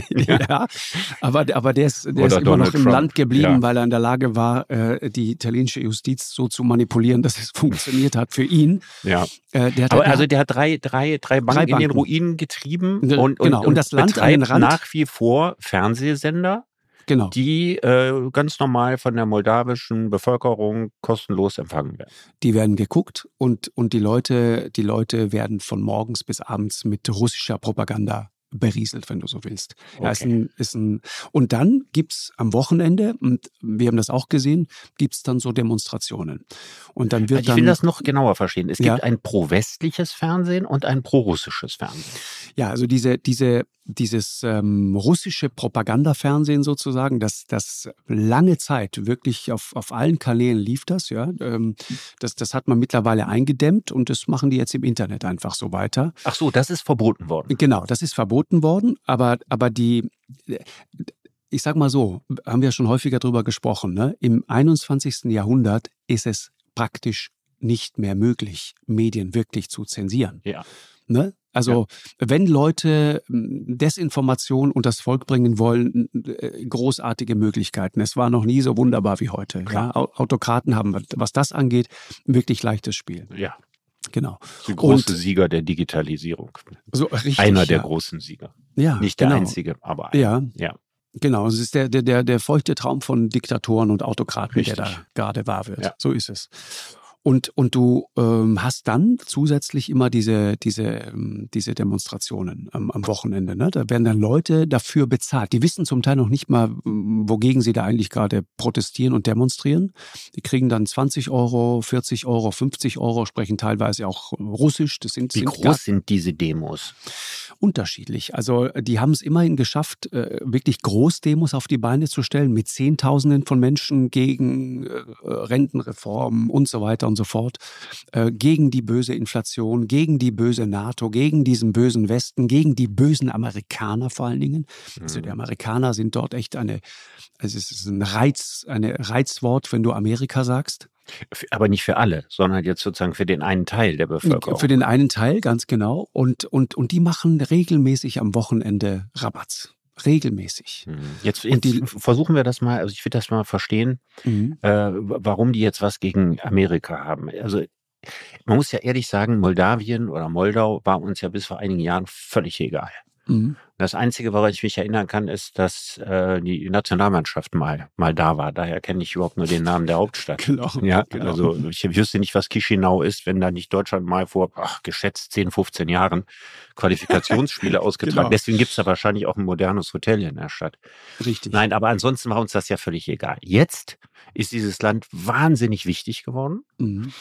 ja, aber, aber der ist, der ist immer noch im Trump. Land geblieben, ja. weil er in der Lage war, äh, die italienische Justiz so zu manipulieren, dass es funktioniert hat für ihn. Ja. Äh, der aber halt also der hat drei, drei, drei, Banken, drei Banken in den Ruinen getrieben und, und, genau. und das Land an den Rand nach wie vor Fernsehsender genau. die äh, ganz normal von der moldawischen Bevölkerung kostenlos empfangen werden. Die werden geguckt und, und die, Leute, die Leute werden von morgens bis abends mit russischer Propaganda berieselt, wenn du so willst. Okay. Ja, ist ein, ist ein, und dann gibt's am Wochenende, und wir haben das auch gesehen, gibt's dann so Demonstrationen. Und dann wird also ich will das noch genauer verstehen. Es gibt ja, ein pro-westliches Fernsehen und ein pro-russisches Fernsehen. Ja, also diese, diese, dieses ähm, russische Propagandafernsehen sozusagen, das, das lange Zeit wirklich auf, auf allen Kanälen lief das, ja. Ähm, das, das hat man mittlerweile eingedämmt und das machen die jetzt im Internet einfach so weiter. Ach so, das ist verboten worden. Genau, das ist verboten worden, aber, aber die, ich sag mal so, haben wir schon häufiger drüber gesprochen, ne? Im 21. Jahrhundert ist es praktisch nicht mehr möglich, Medien wirklich zu zensieren. Ja. Ne? Also ja. wenn Leute hm, Desinformation und das Volk bringen wollen, äh, großartige Möglichkeiten. Es war noch nie so wunderbar wie heute. Ja? Autokraten haben, was das angeht, wirklich leichtes Spiel. Ja. Genau. Die große und, Sieger der Digitalisierung. So, richtig, Einer der ja. großen Sieger. Ja, Nicht der genau. einzige, aber einer. Ja. ja. Genau, es ist der, der, der, der feuchte Traum von Diktatoren und Autokraten, Richtig. der da gerade wahr wird. Ja. So ist es. Und, und du ähm, hast dann zusätzlich immer diese, diese, ähm, diese Demonstrationen am, am Wochenende. Ne? Da werden dann Leute dafür bezahlt. Die wissen zum Teil noch nicht mal, wogegen sie da eigentlich gerade protestieren und demonstrieren. Die kriegen dann 20 Euro, 40 Euro, 50 Euro, sprechen teilweise auch Russisch. Das sind, Wie sind groß sind diese Demos? Unterschiedlich. Also die haben es immerhin geschafft, äh, wirklich Großdemos auf die Beine zu stellen mit Zehntausenden von Menschen gegen äh, Rentenreformen und so weiter und so fort, äh, gegen die böse Inflation, gegen die böse NATO, gegen diesen bösen Westen, gegen die bösen Amerikaner vor allen Dingen. Mhm. Also die mhm. Amerikaner sind dort echt eine, also es ist ein Reiz, eine Reizwort, wenn du Amerika sagst. Aber nicht für alle, sondern jetzt sozusagen für den einen Teil der Bevölkerung. Für den einen Teil, ganz genau. Und, und, und die machen regelmäßig am Wochenende Rabatz regelmäßig. Mhm. Jetzt, jetzt die, versuchen wir das mal, also ich will das mal verstehen, mhm. äh, warum die jetzt was gegen Amerika haben. Also man muss ja ehrlich sagen, Moldawien oder Moldau war uns ja bis vor einigen Jahren völlig egal. Mhm. Das Einzige, woran ich mich erinnern kann, ist, dass äh, die Nationalmannschaft mal, mal da war. Daher kenne ich überhaupt nur den Namen der Hauptstadt. Genau, ja, genau. also ich wüsste nicht, was Chisinau ist, wenn da nicht Deutschland mal vor ach, geschätzt 10, 15 Jahren Qualifikationsspiele ausgetragen. Genau. Deswegen gibt es da wahrscheinlich auch ein modernes Hotel in der Stadt. Richtig. Nein, aber ansonsten war uns das ja völlig egal. Jetzt ist dieses Land wahnsinnig wichtig geworden, mhm.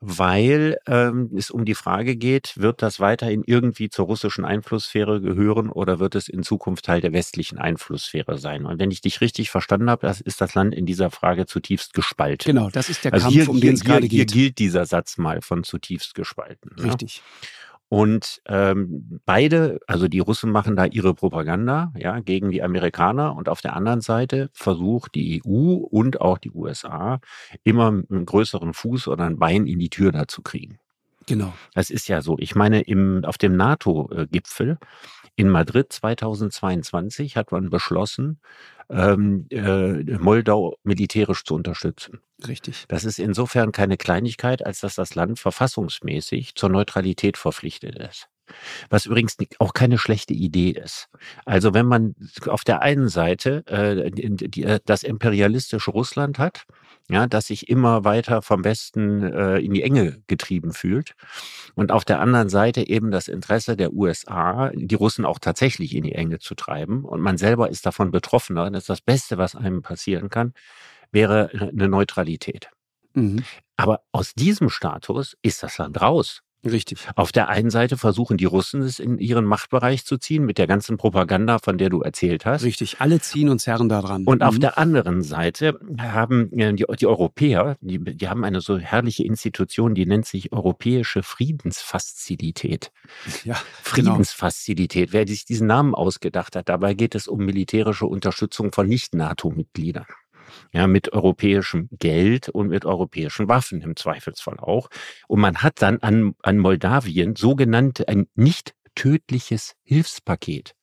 weil ähm, es um die Frage geht, wird das weiterhin irgendwie zur russischen Einflusssphäre gehören oder wird es in Zukunft Teil der westlichen Einflusssphäre sein? Und wenn ich dich richtig verstanden habe, das ist das Land in dieser Frage zutiefst gespalten. Genau, das ist der also Kampf, hier, um den es gerade geht. Hier gilt dieser Satz mal von zutiefst gespalten. Richtig. Ja? Und ähm, beide, also die Russen machen da ihre Propaganda ja, gegen die Amerikaner und auf der anderen Seite versucht die EU und auch die USA immer einen größeren Fuß oder ein Bein in die Tür da zu kriegen. Genau. Das ist ja so. Ich meine, im, auf dem NATO-Gipfel in Madrid 2022 hat man beschlossen, ähm, äh, Moldau militärisch zu unterstützen. Richtig. Das ist insofern keine Kleinigkeit, als dass das Land verfassungsmäßig zur Neutralität verpflichtet ist. Was übrigens auch keine schlechte Idee ist. Also wenn man auf der einen Seite äh, die, äh, das imperialistische Russland hat, ja, das sich immer weiter vom Westen äh, in die Enge getrieben fühlt. Und auf der anderen Seite eben das Interesse der USA, die Russen auch tatsächlich in die Enge zu treiben. Und man selber ist davon betroffener. Das ist das Beste, was einem passieren kann, wäre eine Neutralität. Mhm. Aber aus diesem Status ist das Land raus. Richtig. Auf der einen Seite versuchen die Russen es in ihren Machtbereich zu ziehen mit der ganzen Propaganda, von der du erzählt hast. Richtig, alle ziehen und zerren daran. Und mhm. auf der anderen Seite haben die, die Europäer, die, die, haben eine so herrliche Institution, die nennt sich Europäische Friedensfazilität. Ja. Friedensfazilität. Genau. Wer sich diesen Namen ausgedacht hat, dabei geht es um militärische Unterstützung von Nicht-NATO-Mitgliedern ja, mit europäischem Geld und mit europäischen Waffen im Zweifelsfall auch. Und man hat dann an, an Moldawien sogenannte ein nicht tödliches Hilfspaket.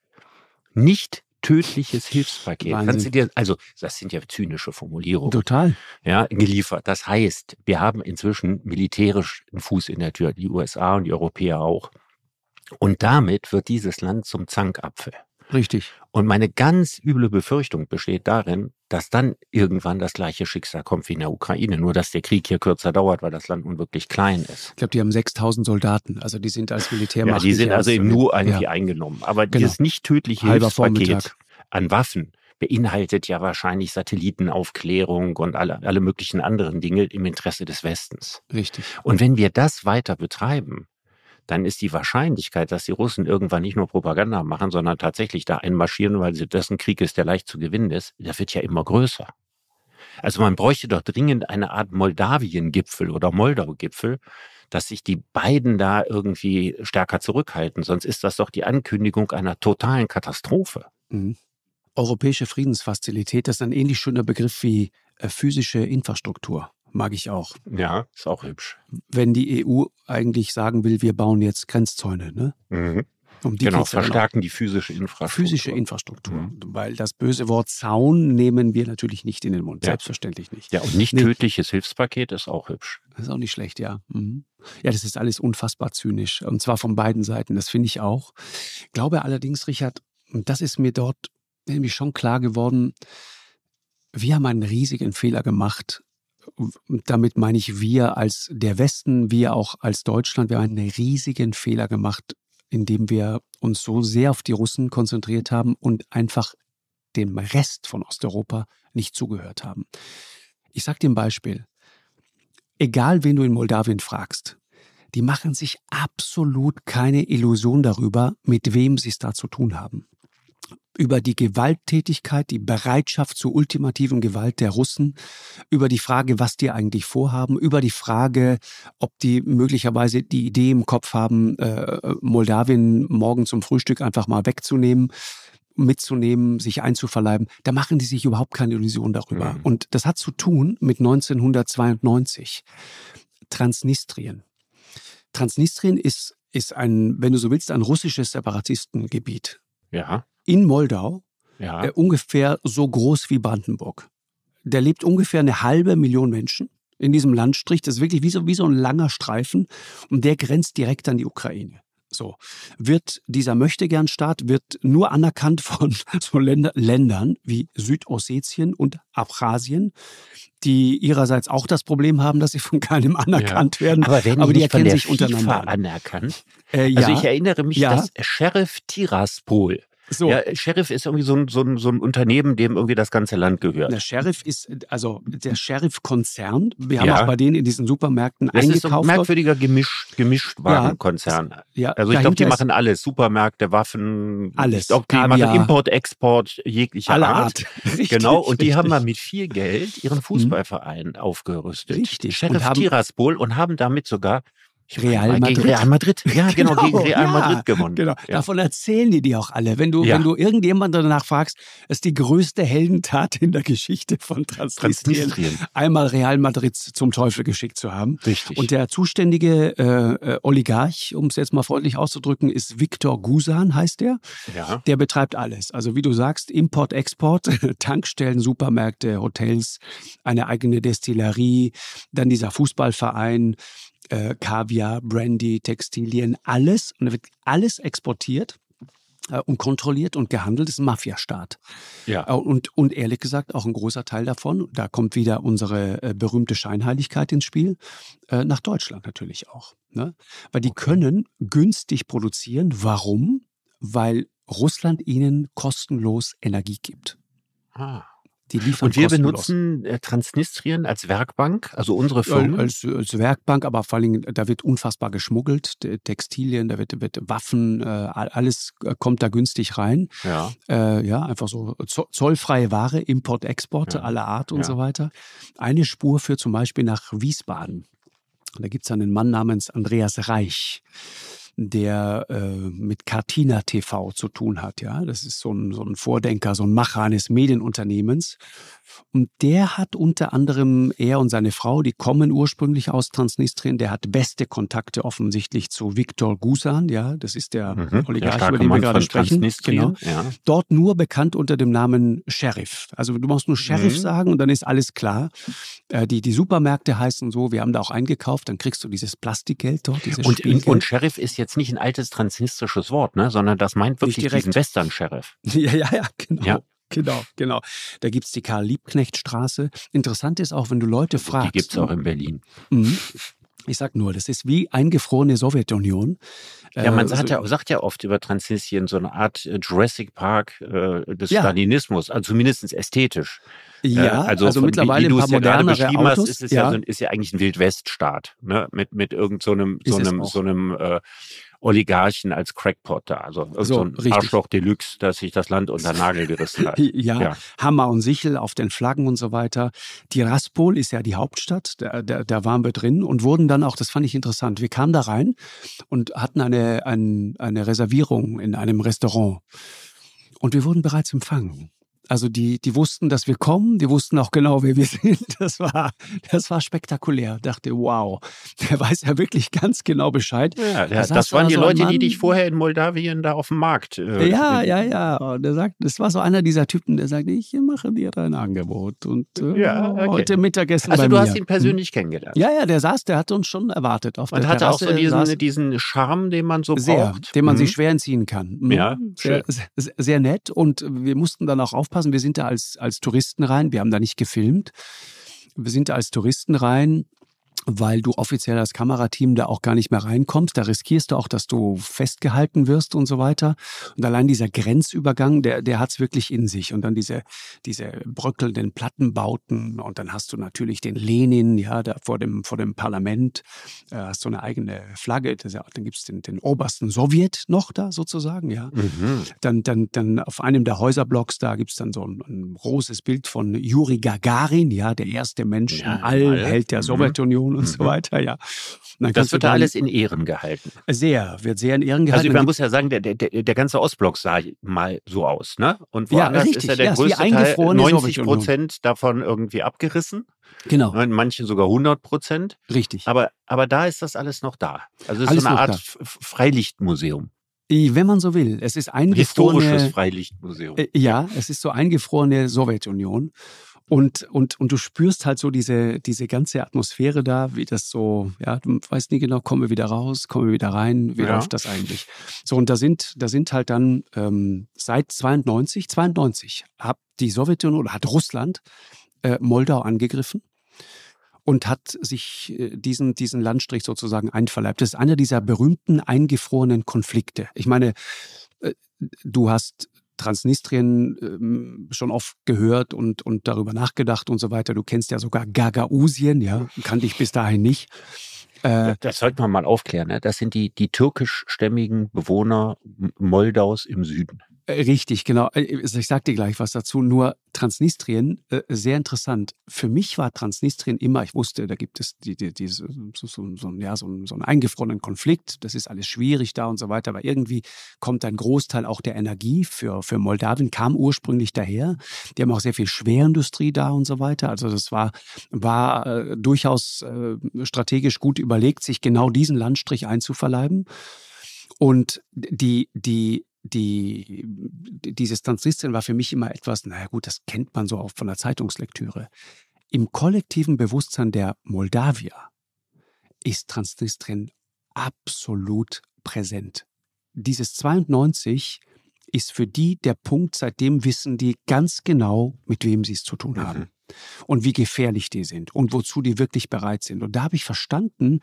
Nicht tödliches Hilfspaket. Wahnsinn. Kannst du dir, also das sind ja zynische Formulierungen. Total. Ja, geliefert. Das heißt, wir haben inzwischen militärisch einen Fuß in der Tür, die USA und die Europäer auch. Und damit wird dieses Land zum Zankapfel. Richtig. Und meine ganz üble Befürchtung besteht darin, dass dann irgendwann das gleiche Schicksal kommt wie in der Ukraine. Nur, dass der Krieg hier kürzer dauert, weil das Land nun wirklich klein ist. Ich glaube, die haben 6000 Soldaten. Also die sind als Militärmacht. Ja, die sind also eben nur irgendwie ja. eingenommen. Aber genau. dieses nicht tödliche Hilfspaket an Waffen beinhaltet ja wahrscheinlich Satellitenaufklärung und alle, alle möglichen anderen Dinge im Interesse des Westens. Richtig. Und wenn wir das weiter betreiben, dann ist die Wahrscheinlichkeit, dass die Russen irgendwann nicht nur Propaganda machen, sondern tatsächlich da einmarschieren, weil das ein Krieg ist, der leicht zu gewinnen ist, der wird ja immer größer. Also man bräuchte doch dringend eine Art Moldawien-Gipfel oder Moldau-Gipfel, dass sich die beiden da irgendwie stärker zurückhalten. Sonst ist das doch die Ankündigung einer totalen Katastrophe. Mhm europäische Friedensfazilität, das ist ein ähnlich schöner Begriff wie äh, physische Infrastruktur. Mag ich auch. Ja, ist auch hübsch. Wenn die EU eigentlich sagen will, wir bauen jetzt Grenzzäune, ne? Mhm. Um die genau, verstärken die physische Infrastruktur. Physische Infrastruktur. Mhm. Weil das böse Wort Zaun nehmen wir natürlich nicht in den Mund. Ja. Selbstverständlich nicht. Ja, und nicht nee. tödliches Hilfspaket ist auch hübsch. Das ist auch nicht schlecht, ja. Mhm. Ja, das ist alles unfassbar zynisch. Und zwar von beiden Seiten. Das finde ich auch. Ich glaube allerdings, Richard, und das ist mir dort nämlich schon klar geworden, wir haben einen riesigen Fehler gemacht. Damit meine ich wir als der Westen, wir auch als Deutschland, wir haben einen riesigen Fehler gemacht, indem wir uns so sehr auf die Russen konzentriert haben und einfach dem Rest von Osteuropa nicht zugehört haben. Ich sage dir ein Beispiel. Egal, wen du in Moldawien fragst, die machen sich absolut keine Illusion darüber, mit wem sie es da zu tun haben über die Gewalttätigkeit, die Bereitschaft zur ultimativen Gewalt der Russen, über die Frage, was die eigentlich vorhaben, über die Frage, ob die möglicherweise die Idee im Kopf haben, äh, Moldawien morgen zum Frühstück einfach mal wegzunehmen mitzunehmen, sich einzuverleiben, da machen die sich überhaupt keine Illusion darüber. Mhm. Und das hat zu tun mit 1992. Transnistrien. Transnistrien ist, ist ein, wenn du so willst, ein russisches Separatistengebiet. Ja in Moldau, ja. äh, ungefähr so groß wie Brandenburg. Da lebt ungefähr eine halbe Million Menschen in diesem Landstrich. Das ist wirklich wie so, wie so ein langer Streifen und der grenzt direkt an die Ukraine. So wird dieser Möchtegernstaat wird nur anerkannt von so Länder, Ländern wie Südossetien und Abchasien, die ihrerseits auch das Problem haben, dass sie von keinem anerkannt ja. werden. Aber, werden aber die, die erkennen sich FIFA untereinander anerkannt. Äh, ja. Also ich erinnere mich, ja. dass Sheriff Tiraspol so. Ja, Sheriff ist irgendwie so ein, so, ein, so ein Unternehmen, dem irgendwie das ganze Land gehört. Der Sheriff ist, also der Sheriff-Konzern, wir haben ja. auch bei denen in diesen Supermärkten das eingekauft. Das ist so ein merkwürdiger Gemisch, Gemischtwarenkonzern. Ja, ja, also ich glaube, die machen alles. Supermärkte, Waffen. Alles. Ich glaube, die Kaviar. machen Import, Export jeglicher Alle Art. Art. Richtig, genau, und die richtig. haben mal mit viel Geld ihren mhm. Fußballverein mhm. aufgerüstet. Richtig. Sheriff und Tiraspol und haben damit sogar Real Madrid. Gegen Real Madrid. Ja, genau, genau gegen Real ja, Madrid gewonnen. Genau. Ja. Davon erzählen die dir auch alle. Wenn du, ja. wenn du irgendjemanden danach fragst, ist die größte Heldentat in der Geschichte von Transnistrien, Transnistrien. einmal Real Madrid zum Teufel geschickt zu haben. Richtig. Und der zuständige äh, äh Oligarch, um es jetzt mal freundlich auszudrücken, ist Viktor Gusan, heißt der. Ja. Der betreibt alles. Also wie du sagst, Import, Export, Tankstellen, Supermärkte, Hotels, eine eigene Destillerie, dann dieser Fußballverein, äh, Kaviar, Brandy, Textilien, alles. Und da wird alles exportiert äh, und kontrolliert und gehandelt. Das ist ein Mafiastaat. Ja. Äh, und, und ehrlich gesagt auch ein großer Teil davon, da kommt wieder unsere äh, berühmte Scheinheiligkeit ins Spiel, äh, nach Deutschland natürlich auch. Ne? Weil die okay. können günstig produzieren. Warum? Weil Russland ihnen kostenlos Energie gibt. Ah. Die liefern Und wir kostenlos. benutzen äh, Transnistrien als Werkbank, also unsere Firmen. Als, als, Werkbank, aber vor allem, da wird unfassbar geschmuggelt, Textilien, da wird, wird Waffen, äh, alles äh, kommt da günstig rein. Ja, äh, ja einfach so zollfreie Ware, Import, Export ja. aller Art und ja. so weiter. Eine Spur führt zum Beispiel nach Wiesbaden. Da gibt es einen Mann namens Andreas Reich der äh, mit Cartina TV zu tun hat. Ja, das ist so ein, so ein Vordenker, so ein Macher eines Medienunternehmens. Und der hat unter anderem, er und seine Frau, die kommen ursprünglich aus Transnistrien, der hat beste Kontakte offensichtlich zu Viktor Gusan, ja, das ist der mhm, Oligarch, der über den wir gerade sprechen. Genau. Ja. Dort nur bekannt unter dem Namen Sheriff. Also du musst nur Sheriff mhm. sagen und dann ist alles klar. Äh, die, die Supermärkte heißen so, wir haben da auch eingekauft, dann kriegst du dieses Plastikgeld dort, dieses und, und Sheriff ist ja jetzt nicht ein altes transnistrisches Wort, ne, sondern das meint wirklich diesen Western-Sheriff. Ja, ja, ja, genau. Ja. Genau, genau. Da gibt es die Karl-Liebknecht-Straße. Interessant ist auch, wenn du Leute fragst. Die gibt es auch in Berlin. Mhm. Ich sag nur, das ist wie eingefrorene Sowjetunion. Ja, man äh, sagt, ja, sagt ja oft über Transnistrien so eine Art äh, Jurassic Park äh, des ja. Stalinismus, also zumindest ästhetisch. Ja, äh, also, also von, mittlerweile wie, wie ein paar ja modernere Autos. Hast, ist es ja, ja so, ist ja eigentlich ein Wildweststaat, ne? Mit mit irgendeinem so einem so einem, so einem äh, Oligarchen als Crackpot da. Also so, so ein richtig. Arschloch Deluxe, dass sich das Land unter Nagel gerissen hat. ja, ja, Hammer und Sichel auf den Flaggen und so weiter. Tiraspol ist ja die Hauptstadt, da, da, da waren wir drin und wurden dann auch, das fand ich interessant, wir kamen da rein und hatten eine, ein, eine Reservierung in einem Restaurant. Und wir wurden bereits empfangen. Also die, die wussten, dass wir kommen, die wussten auch genau, wer wir sind. Das war, das war spektakulär. Ich dachte, wow, der weiß ja wirklich ganz genau Bescheid. Ja, der, das waren die so Leute, die dich vorher in Moldawien da auf dem Markt. Äh, ja, ja, ja. Und der sagt, das war so einer dieser Typen, der sagt, ich mache dir ein Angebot und äh, ja, okay. heute Mittagessen also bei du mir. hast ihn persönlich kennengelernt. Ja, ja, der saß, der hat uns schon erwartet auf und der hatte Terrasse, auch so diesen, diesen Charme, den man so sehr, braucht. Den man mhm. sich schwer entziehen kann. Mhm. Ja, sehr, sehr, sehr nett und wir mussten dann auch aufpassen aufpassen, wir sind da als, als Touristen rein, wir haben da nicht gefilmt. Wir sind da als Touristen rein weil du offiziell als Kamerateam da auch gar nicht mehr reinkommst. Da riskierst du auch, dass du festgehalten wirst und so weiter. Und allein dieser Grenzübergang, der, der hat's wirklich in sich. Und dann diese, diese bröckelnden Plattenbauten. Und dann hast du natürlich den Lenin, ja, da vor dem, vor dem Parlament, äh, hast du eine eigene Flagge. Dann gibt's den, den obersten Sowjet noch da sozusagen, ja. Mhm. Dann, dann, dann auf einem der Häuserblocks, da gibt's dann so ein, ein großes Bild von Juri Gagarin, ja, der erste Mensch ja, im All, Held der mhm. Sowjetunion und mhm. so weiter, ja. das wird da alles in Ehren gehalten. Sehr, wird sehr in Ehren gehalten. Also man muss ja sagen, der, der, der ganze Ostblock sah mal so aus, ne? Und woanders ja, richtig, ist ja der ja, größte Teil 90 Prozent davon irgendwie abgerissen. Genau. In manchen sogar 100 Prozent. Richtig. Aber, aber da ist das alles noch da. Also es ist alles so eine Art da. Freilichtmuseum. Wenn man so will. Es ist eingefrorene... Historisches Freilichtmuseum. Äh, ja, es ist so eingefrorene Sowjetunion. Und, und, und du spürst halt so diese, diese ganze Atmosphäre da, wie das so, ja, du weißt nie genau, kommen wir wieder raus, kommen wir wieder rein, wie ja. läuft das eigentlich? So, und da sind, da sind halt dann ähm, seit 92, 92 hat die Sowjetunion oder hat Russland äh, Moldau angegriffen und hat sich äh, diesen, diesen Landstrich sozusagen einverleibt. Das ist einer dieser berühmten eingefrorenen Konflikte. Ich meine, äh, du hast Transnistrien ähm, schon oft gehört und, und darüber nachgedacht und so weiter. Du kennst ja sogar Gagausien, ja, kannte ich bis dahin nicht. Äh, das sollte man mal aufklären. Ne? Das sind die, die türkischstämmigen Bewohner Moldaus im Süden. Äh, richtig, genau. Äh, ich sag dir gleich was dazu. Nur Transnistrien, äh, sehr interessant. Für mich war Transnistrien immer, ich wusste, da gibt es die, die, die, so, so, so, ja, so, so einen eingefrorenen Konflikt. Das ist alles schwierig da und so weiter. Aber irgendwie kommt ein Großteil auch der Energie für, für Moldawien, kam ursprünglich daher. Die haben auch sehr viel Schwerindustrie da und so weiter. Also das war, war äh, durchaus äh, strategisch gut überlegt, sich genau diesen Landstrich einzuverleiben. Und die, die die, dieses Transnistrien war für mich immer etwas, naja gut, das kennt man so auch von der Zeitungslektüre. Im kollektiven Bewusstsein der Moldawier ist Transnistrien absolut präsent. Dieses 92 ist für die der Punkt, seitdem wissen die ganz genau, mit wem sie es zu tun haben. Mhm und wie gefährlich die sind und wozu die wirklich bereit sind. Und da habe ich verstanden,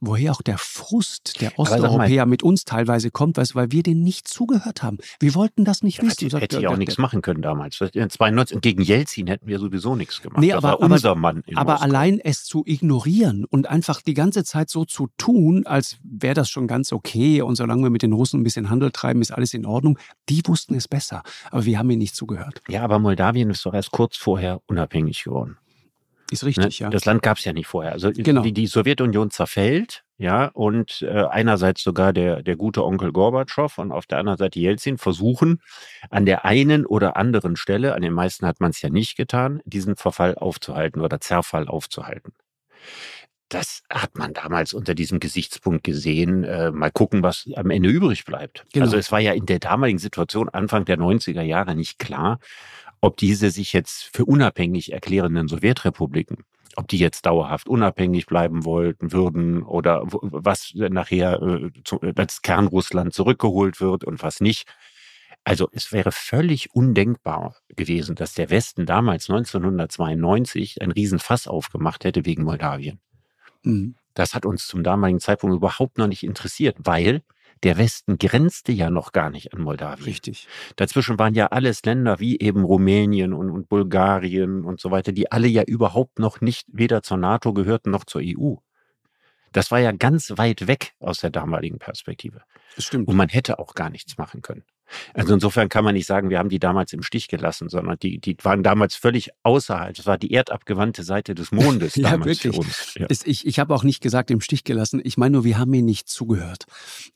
woher auch der Frust der Osteuropäer mit uns teilweise kommt, weißt, weil wir denen nicht zugehört haben. Wir wollten das nicht ja, wissen. Hätte, hätte ich auch nichts machen können damals. 92 und gegen Jelzin hätten wir sowieso nichts gemacht. Nee, aber, unser Mann. aber allein es zu ignorieren und einfach die ganze Zeit so zu tun, als wäre das schon ganz okay und solange wir mit den Russen ein bisschen Handel treiben, ist alles in Ordnung. Die wussten es besser, aber wir haben ihnen nicht zugehört. Ja, aber Moldawien ist doch erst kurz vorher unabhängig geworden. Ist richtig, ne? ja. Das Land gab es ja nicht vorher. Also genau. die, die Sowjetunion zerfällt, ja, und äh, einerseits sogar der, der gute Onkel Gorbatschow und auf der anderen Seite Jelzin versuchen, an der einen oder anderen Stelle, an den meisten hat man es ja nicht getan, diesen Verfall aufzuhalten oder Zerfall aufzuhalten. Das hat man damals unter diesem Gesichtspunkt gesehen. Äh, mal gucken, was am Ende übrig bleibt. Genau. Also es war ja in der damaligen Situation Anfang der 90er Jahre nicht klar, ob diese sich jetzt für unabhängig erklärenden Sowjetrepubliken ob die jetzt dauerhaft unabhängig bleiben wollten, würden oder was nachher äh, als Kernrussland zurückgeholt wird und was nicht. Also es wäre völlig undenkbar gewesen, dass der Westen damals 1992 ein Riesenfass aufgemacht hätte wegen Moldawien. Mhm. Das hat uns zum damaligen Zeitpunkt überhaupt noch nicht interessiert, weil der Westen grenzte ja noch gar nicht an Moldawien. Richtig. Dazwischen waren ja alles Länder wie eben Rumänien und, und Bulgarien und so weiter, die alle ja überhaupt noch nicht weder zur NATO gehörten noch zur EU. Das war ja ganz weit weg aus der damaligen Perspektive. Das stimmt. Und man hätte auch gar nichts machen können. Also insofern kann man nicht sagen, wir haben die damals im Stich gelassen, sondern die, die waren damals völlig außerhalb. Das war die erdabgewandte Seite des Mondes ja, damals wirklich. für uns. Ja. Ich, ich habe auch nicht gesagt im Stich gelassen. Ich meine nur, wir haben ihnen nicht zugehört.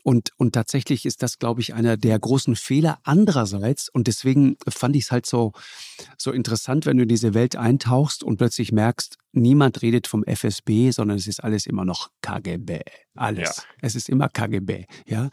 Und, und tatsächlich ist das, glaube ich, einer der großen Fehler. Andererseits, und deswegen fand ich es halt so, so interessant, wenn du in diese Welt eintauchst und plötzlich merkst, niemand redet vom FSB, sondern es ist alles immer noch KGB. Alles. Ja. Es ist immer KGB. Ja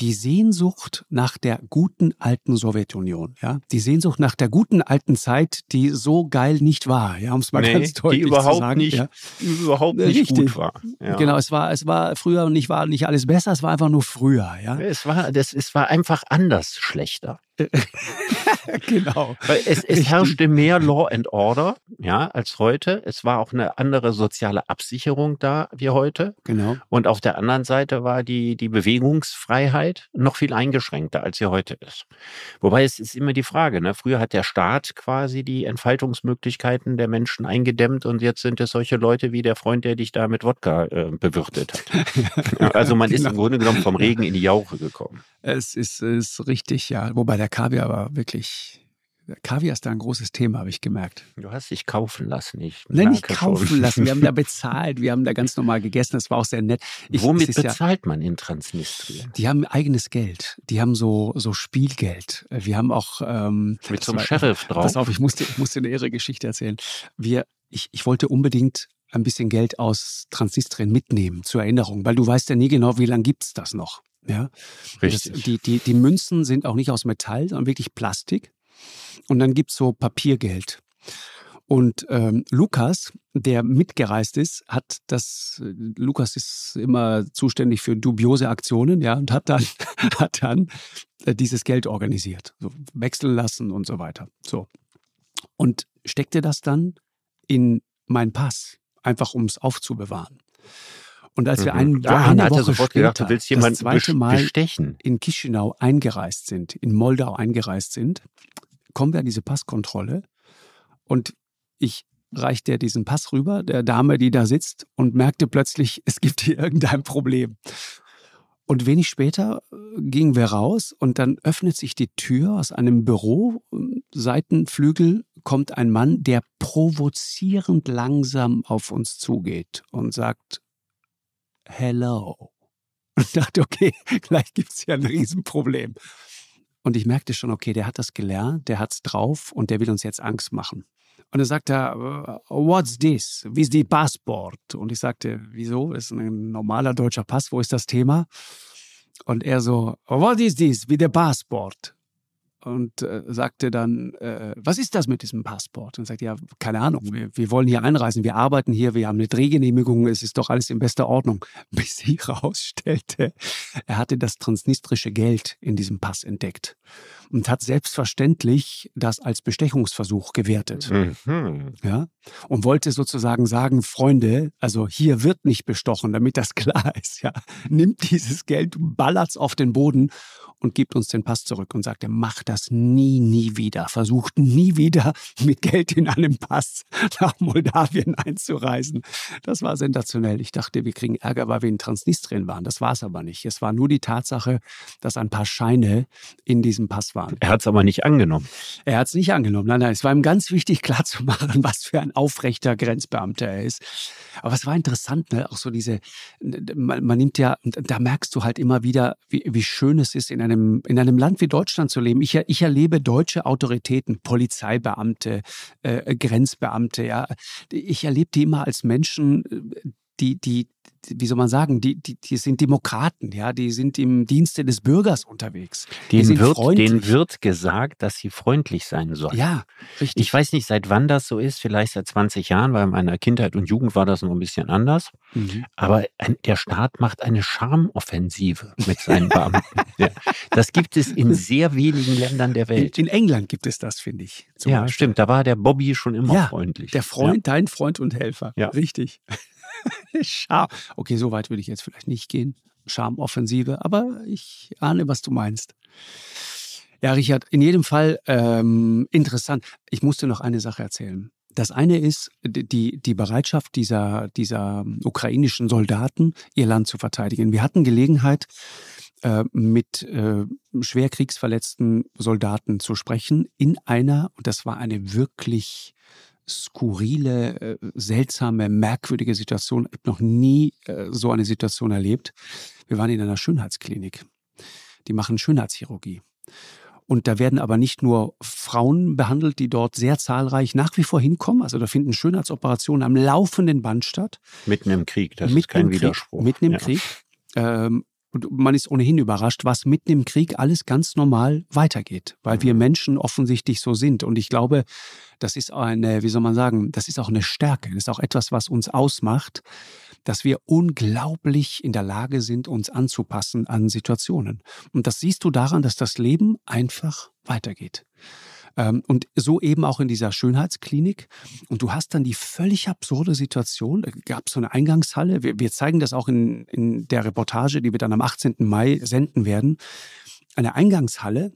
die Sehnsucht nach der guten alten Sowjetunion, ja, die Sehnsucht nach der guten alten Zeit, die so geil nicht war, ja, um es mal nee, ganz deutlich die überhaupt zu sagen, nicht, ja. überhaupt nicht Richtig. gut war. Ja. Genau, es war, es war früher nicht war nicht alles besser, es war einfach nur früher, ja. Es war, das, es war einfach anders schlechter. genau. Weil es, es herrschte mehr Law and Order, ja, als heute. Es war auch eine andere soziale Absicherung da wie heute. Genau. Und auf der anderen Seite war die, die Bewegungsfreiheit noch viel eingeschränkter, als sie heute ist. Wobei es ist immer die Frage, ne? Früher hat der Staat quasi die Entfaltungsmöglichkeiten der Menschen eingedämmt und jetzt sind es solche Leute wie der Freund, der dich da mit Wodka äh, bewirtet hat. also man genau. ist im Grunde genommen vom Regen in die Jauche gekommen. Es ist, ist richtig, ja. Wobei der Kaviar war wirklich. Kaviar ist da ein großes Thema, habe ich gemerkt. Du hast dich kaufen lassen. Ich Nein, nicht kaufen schon. lassen. Wir haben da bezahlt. Wir haben da ganz normal gegessen. Das war auch sehr nett. Ich, Womit bezahlt ja, man in Transnistrien? Die haben eigenes Geld. Die haben so, so Spielgeld. Wir haben auch. Ähm, Mit so einem Sheriff drauf. Pass auf, ich musste, ich musste eine irre Geschichte erzählen. Wir, ich, ich wollte unbedingt ein bisschen Geld aus Transnistrien mitnehmen zur Erinnerung, weil du weißt ja nie genau, wie lange gibt es das noch. Ja, Richtig. Das, die, die, die Münzen sind auch nicht aus Metall, sondern wirklich Plastik. Und dann gibt es so Papiergeld. Und ähm, Lukas, der mitgereist ist, hat das, Lukas ist immer zuständig für dubiose Aktionen, ja, und hat dann, hat dann äh, dieses Geld organisiert, so wechseln lassen und so weiter. So. Und steckte das dann in meinen Pass, einfach um es aufzubewahren. Und als wir einen, mhm. ah, eine Woche sofort später gedacht, du willst jemanden das zweite Mal bestechen. in Chisinau eingereist sind, in Moldau eingereist sind, kommen wir an diese Passkontrolle und ich reichte diesen Pass rüber, der Dame, die da sitzt, und merkte plötzlich, es gibt hier irgendein Problem. Und wenig später äh, gingen wir raus und dann öffnet sich die Tür aus einem Büro. Seitenflügel kommt ein Mann, der provozierend langsam auf uns zugeht und sagt, hello. Und ich dachte, okay, gleich gibt es ja ein Riesenproblem. Und ich merkte schon, okay, der hat das gelernt, der hat es drauf und der will uns jetzt Angst machen. Und dann sagte er, what's this? Wie ist die Passport? Und ich sagte, wieso? Das ist ein normaler deutscher Pass, wo ist das Thema? Und er so, what is this? Wie der Passport? Und äh, sagte dann, äh, was ist das mit diesem Passport? Und sagte, ja, keine Ahnung, wir, wir wollen hier einreisen, wir arbeiten hier, wir haben eine Drehgenehmigung, es ist doch alles in bester Ordnung. Bis sie herausstellte, er hatte das transnistrische Geld in diesem Pass entdeckt und hat selbstverständlich das als Bestechungsversuch gewertet. Mhm. Ja, und wollte sozusagen sagen, Freunde, also hier wird nicht bestochen, damit das klar ist, ja. Nimmt dieses Geld, ballert's auf den Boden und gibt uns den Pass zurück und sagt, macht das nie, nie wieder. Versucht nie wieder mit Geld in einem Pass nach Moldawien einzureisen. Das war sensationell. Ich dachte, wir kriegen Ärger, weil wir in Transnistrien waren. Das war es aber nicht. Es war nur die Tatsache, dass ein paar Scheine in diesem Pass waren. Er hat es aber nicht angenommen. Er hat es nicht angenommen. Nein, nein. Es war ihm ganz wichtig klarzumachen, was für ein aufrechter Grenzbeamter er ist. Aber es war interessant, ne? auch so diese, man, man nimmt ja, da merkst du halt immer wieder, wie, wie schön es ist, in einem einem, in einem Land wie Deutschland zu leben. Ich, ich erlebe deutsche Autoritäten, Polizeibeamte, äh, Grenzbeamte, ja. Ich erlebe die immer als Menschen, die, die, wie soll man sagen, die, die, die sind Demokraten, ja, die sind im Dienste des Bürgers unterwegs. Denen wird, denen wird gesagt, dass sie freundlich sein sollen. Ja, richtig. Ich weiß nicht, seit wann das so ist, vielleicht seit 20 Jahren, weil in meiner Kindheit und Jugend war das noch ein bisschen anders. Mhm. Aber ein, der Staat macht eine Charmoffensive mit seinen Beamten. ja. Das gibt es in sehr wenigen Ländern der Welt. In, in England gibt es das, finde ich. Ja, Beispiel. stimmt. Da war der Bobby schon immer ja, freundlich. Der Freund, ja. dein Freund und Helfer. Ja. Richtig. Scham. Okay, so weit würde ich jetzt vielleicht nicht gehen. Charmoffensive, aber ich ahne, was du meinst. Ja, Richard, in jedem Fall ähm, interessant. Ich musste noch eine Sache erzählen. Das eine ist die, die Bereitschaft dieser, dieser ukrainischen Soldaten, ihr Land zu verteidigen. Wir hatten Gelegenheit, äh, mit äh, schwer kriegsverletzten Soldaten zu sprechen in einer, und das war eine wirklich skurrile, äh, seltsame, merkwürdige Situation. Ich habe noch nie äh, so eine Situation erlebt. Wir waren in einer Schönheitsklinik. Die machen Schönheitschirurgie. Und da werden aber nicht nur Frauen behandelt, die dort sehr zahlreich nach wie vor hinkommen. Also da finden Schönheitsoperationen am laufenden Band statt. Mitten im Krieg, das mitten ist kein Widerspruch. Krieg, mitten im ja. Krieg. Ähm, und man ist ohnehin überrascht, was mitten im Krieg alles ganz normal weitergeht, weil wir mhm. Menschen offensichtlich so sind. Und ich glaube, das ist eine, wie soll man sagen, das ist auch eine Stärke. Das ist auch etwas, was uns ausmacht, dass wir unglaublich in der Lage sind, uns anzupassen an Situationen. Und das siehst du daran, dass das Leben einfach weitergeht. Ähm, und so eben auch in dieser Schönheitsklinik. Und du hast dann die völlig absurde Situation, da gab es so eine Eingangshalle, wir, wir zeigen das auch in, in der Reportage, die wir dann am 18. Mai senden werden. Eine Eingangshalle,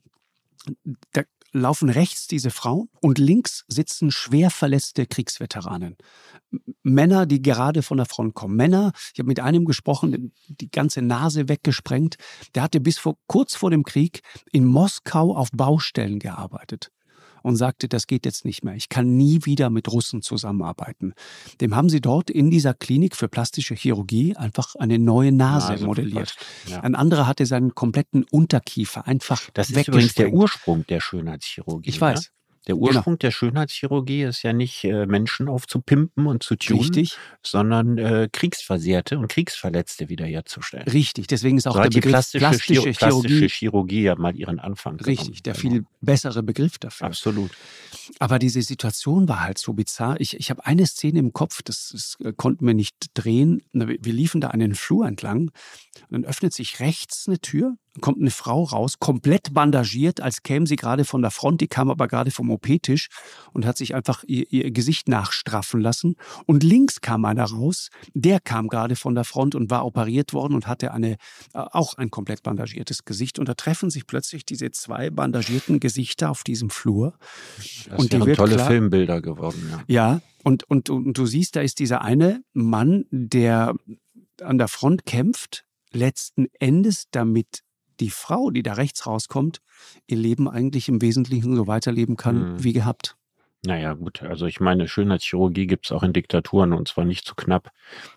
da laufen rechts diese Frauen und links sitzen schwer verletzte Kriegsveteranen. Männer, die gerade von der Front kommen. Männer, ich habe mit einem gesprochen, die ganze Nase weggesprengt. Der hatte bis vor kurz vor dem Krieg in Moskau auf Baustellen gearbeitet und sagte, das geht jetzt nicht mehr. Ich kann nie wieder mit Russen zusammenarbeiten. Dem haben sie dort in dieser Klinik für plastische Chirurgie einfach eine neue Nase, Nase modelliert. Ja. Ein anderer hatte seinen kompletten Unterkiefer einfach Das ist übrigens der Ursprung der Schönheitschirurgie. Ich weiß. Der genau. Ursprung genau. der Schönheitschirurgie ist ja nicht äh, Menschen aufzupimpen und zu tunen, Richtig. sondern äh, Kriegsversehrte und Kriegsverletzte wiederherzustellen. Richtig, deswegen ist auch so der Begriff die plastische, plastische, Chirurgie, plastische Chirurgie ja mal ihren Anfang genommen. Richtig, der genau. viel bessere Begriff dafür. Absolut. Aber diese Situation war halt so bizarr. Ich, ich habe eine Szene im Kopf, das, das äh, konnten wir nicht drehen. Wir liefen da einen Flur entlang und dann öffnet sich rechts eine Tür kommt eine Frau raus, komplett bandagiert, als käme sie gerade von der Front, die kam aber gerade vom OP-Tisch und hat sich einfach ihr, ihr, Gesicht nachstraffen lassen. Und links kam einer raus, der kam gerade von der Front und war operiert worden und hatte eine, äh, auch ein komplett bandagiertes Gesicht. Und da treffen sich plötzlich diese zwei bandagierten Gesichter auf diesem Flur. Das und die tolle klar, Filmbilder geworden. Ja, ja und, und, und du siehst, da ist dieser eine Mann, der an der Front kämpft, letzten Endes damit die Frau, die da rechts rauskommt, ihr Leben eigentlich im Wesentlichen so weiterleben kann mhm. wie gehabt. Naja, gut, also ich meine, Schönheitschirurgie gibt es auch in Diktaturen und zwar nicht zu knapp.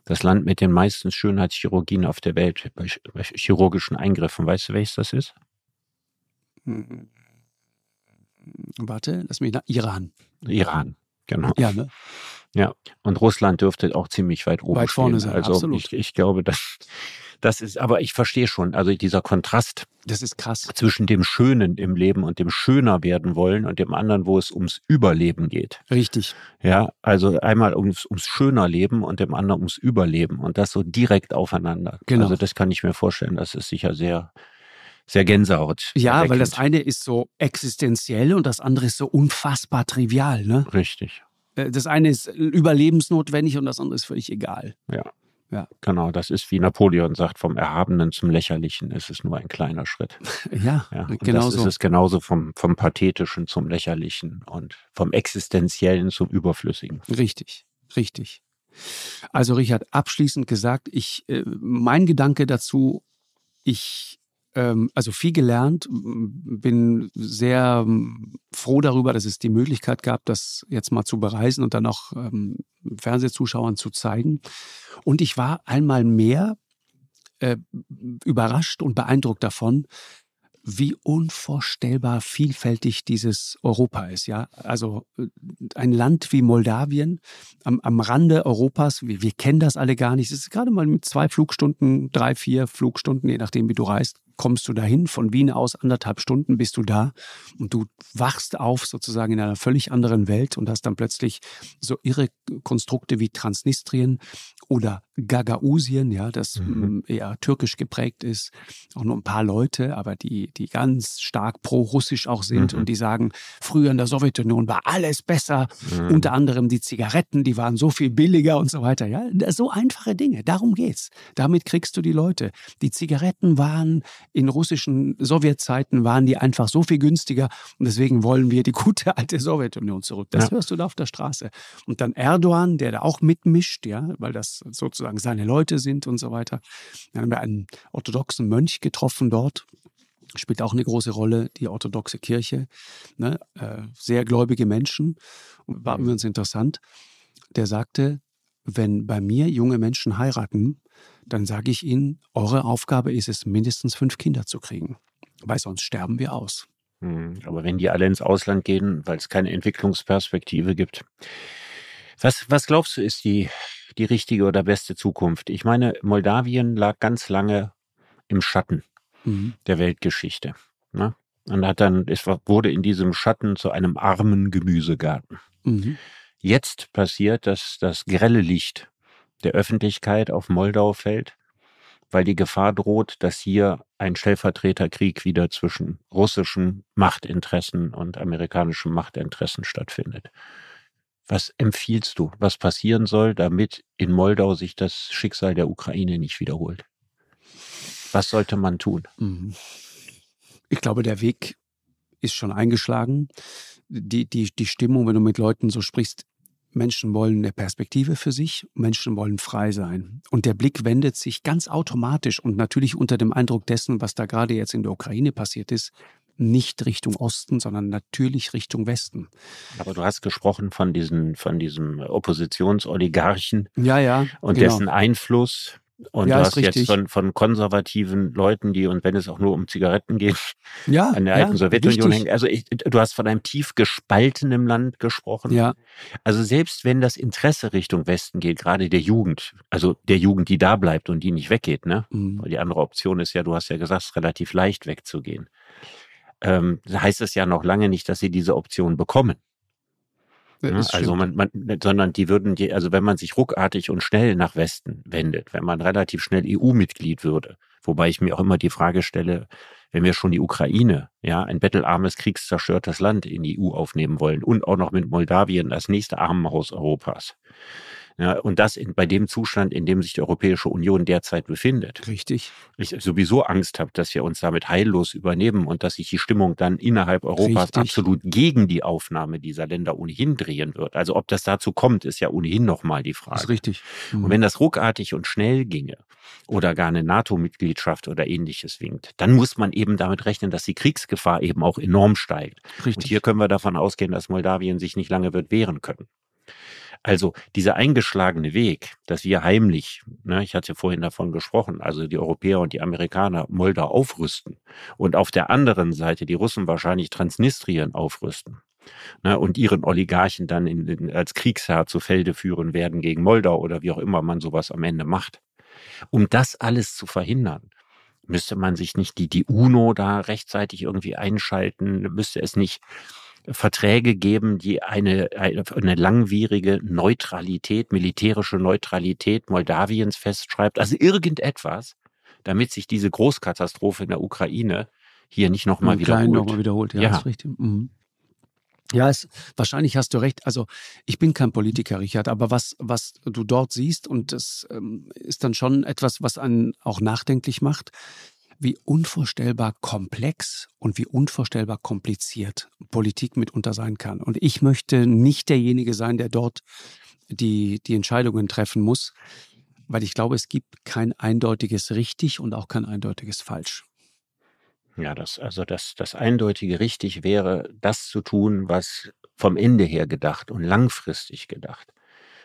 Das Land mit den meisten Schönheitschirurgien auf der Welt bei, bei chirurgischen Eingriffen, weißt du, welches das ist? Hm. Warte, lass mich nach. Iran. Iran, genau. Ja, ne? Ja, und Russland dürfte auch ziemlich weit oben weit vorne stehen. sein. Also absolut. Ich, ich glaube, dass das ist, aber ich verstehe schon, also dieser Kontrast. Das ist krass. Zwischen dem Schönen im Leben und dem schöner werden wollen und dem anderen, wo es ums Überleben geht. Richtig. Ja, also einmal ums, ums schöner Leben und dem anderen ums Überleben und das so direkt aufeinander. Genau. Also das kann ich mir vorstellen, das ist sicher sehr, sehr Gänsehaut. Ja, erweckend. weil das eine ist so existenziell und das andere ist so unfassbar trivial, ne? Richtig. Äh, das eine ist überlebensnotwendig und das andere ist völlig egal. Ja. Ja. Genau, das ist wie Napoleon sagt, vom Erhabenen zum Lächerlichen ist es nur ein kleiner Schritt. Ja, ja. genau das so. ist es genauso vom, vom Pathetischen zum Lächerlichen und vom Existenziellen zum Überflüssigen. Richtig, richtig. Also Richard, abschließend gesagt, ich, äh, mein Gedanke dazu, ich also viel gelernt, bin sehr ähm, froh darüber, dass es die Möglichkeit gab, das jetzt mal zu bereisen und dann auch ähm, Fernsehzuschauern zu zeigen. Und ich war einmal mehr äh, überrascht und beeindruckt davon, wie unvorstellbar vielfältig dieses Europa ist. Ja, also äh, ein Land wie Moldawien am, am Rande Europas. Wir, wir kennen das alle gar nicht. Es ist gerade mal mit zwei Flugstunden, drei, vier Flugstunden, je nachdem, wie du reist, kommst du dahin. Von Wien aus anderthalb Stunden bist du da und du wachst auf sozusagen in einer völlig anderen Welt und hast dann plötzlich so irre Konstrukte wie Transnistrien oder Gagausien, ja, das mhm. eher türkisch geprägt ist. Auch nur ein paar Leute, aber die, die ganz stark pro-russisch auch sind mhm. und die sagen, früher in der Sowjetunion war alles besser. Mhm. Unter anderem die Zigaretten, die waren so viel billiger und so weiter. Ja, so einfache Dinge. Darum geht's. Damit kriegst du die Leute. Die Zigaretten waren in russischen Sowjetzeiten waren die einfach so viel günstiger und deswegen wollen wir die gute alte Sowjetunion zurück. Das ja. hörst du da auf der Straße. Und dann Erdogan, der da auch mitmischt, ja, weil das sozusagen seine Leute sind und so weiter. Dann haben wir einen orthodoxen Mönch getroffen dort, spielt auch eine große Rolle, die orthodoxe Kirche. Ne? Äh, sehr gläubige Menschen. War mhm. übrigens interessant. Der sagte, wenn bei mir junge Menschen heiraten, dann sage ich ihnen, eure Aufgabe ist es, mindestens fünf Kinder zu kriegen, weil sonst sterben wir aus. Hm, aber wenn die alle ins Ausland gehen, weil es keine Entwicklungsperspektive gibt. Was, was glaubst du, ist die, die richtige oder beste Zukunft? Ich meine, Moldawien lag ganz lange im Schatten mhm. der Weltgeschichte. Ne? Und hat dann, es wurde in diesem Schatten zu einem armen Gemüsegarten. Mhm. Jetzt passiert, dass das grelle Licht der Öffentlichkeit auf Moldau fällt, weil die Gefahr droht, dass hier ein Stellvertreterkrieg wieder zwischen russischen Machtinteressen und amerikanischen Machtinteressen stattfindet. Was empfiehlst du, was passieren soll, damit in Moldau sich das Schicksal der Ukraine nicht wiederholt? Was sollte man tun? Mhm. Ich glaube, der Weg ist schon eingeschlagen. Die, die, die Stimmung, wenn du mit Leuten so sprichst, Menschen wollen eine Perspektive für sich, Menschen wollen frei sein. Und der Blick wendet sich ganz automatisch und natürlich unter dem Eindruck dessen, was da gerade jetzt in der Ukraine passiert ist, nicht Richtung Osten, sondern natürlich Richtung Westen. Aber du hast gesprochen von diesen, von diesem Oppositionsoligarchen ja, ja, und genau. dessen Einfluss. Und ja, du hast jetzt von, von konservativen Leuten, die, und wenn es auch nur um Zigaretten geht, ja, an der ja, alten Sowjetunion hängen. Also ich, du hast von einem tief gespaltenen Land gesprochen. Ja. Also selbst wenn das Interesse Richtung Westen geht, gerade der Jugend, also der Jugend, die da bleibt und die nicht weggeht, ne? Mhm. Weil die andere Option ist ja, du hast ja gesagt, relativ leicht wegzugehen. Ähm, heißt es ja noch lange nicht, dass sie diese Option bekommen. Ja, ne? also man, man, sondern die würden, die, also wenn man sich ruckartig und schnell nach Westen wendet, wenn man relativ schnell EU-Mitglied würde, wobei ich mir auch immer die Frage stelle, wenn wir schon die Ukraine, ja, ein bettelarmes, kriegszerstörtes Land in die EU aufnehmen wollen und auch noch mit Moldawien das nächste Armenhaus Europas, ja, und das in, bei dem Zustand, in dem sich die Europäische Union derzeit befindet. Richtig. Ich sowieso Angst habe, dass wir uns damit heillos übernehmen und dass sich die Stimmung dann innerhalb Europas Richtig. absolut gegen die Aufnahme dieser Länder ohnehin drehen wird. Also ob das dazu kommt, ist ja ohnehin nochmal die Frage. Das ist richtig. Mhm. Und wenn das ruckartig und schnell ginge oder gar eine NATO-Mitgliedschaft oder ähnliches winkt, dann muss man eben damit rechnen, dass die Kriegsgefahr eben auch enorm steigt. Richtig. Und hier können wir davon ausgehen, dass Moldawien sich nicht lange wird wehren können. Also dieser eingeschlagene Weg, dass wir heimlich, ne, ich hatte vorhin davon gesprochen, also die Europäer und die Amerikaner Moldau aufrüsten und auf der anderen Seite die Russen wahrscheinlich Transnistrien aufrüsten ne, und ihren Oligarchen dann in, in, als Kriegsherr zu Felde führen werden gegen Moldau oder wie auch immer man sowas am Ende macht. Um das alles zu verhindern, müsste man sich nicht die, die UNO da rechtzeitig irgendwie einschalten, müsste es nicht Verträge geben, die eine, eine langwierige Neutralität, militärische Neutralität Moldawiens festschreibt. Also irgendetwas, damit sich diese Großkatastrophe in der Ukraine hier nicht nochmal wiederholt. Noch mal wiederholt, ja, ja. ist richtig. Mhm. Ja, es, wahrscheinlich hast du recht. Also ich bin kein Politiker, Richard, aber was, was du dort siehst, und das ähm, ist dann schon etwas, was einen auch nachdenklich macht, wie unvorstellbar komplex und wie unvorstellbar kompliziert Politik mitunter sein kann. Und ich möchte nicht derjenige sein, der dort die, die Entscheidungen treffen muss, weil ich glaube, es gibt kein eindeutiges richtig und auch kein eindeutiges falsch. Ja, das, also das, das eindeutige richtig wäre, das zu tun, was vom Ende her gedacht und langfristig gedacht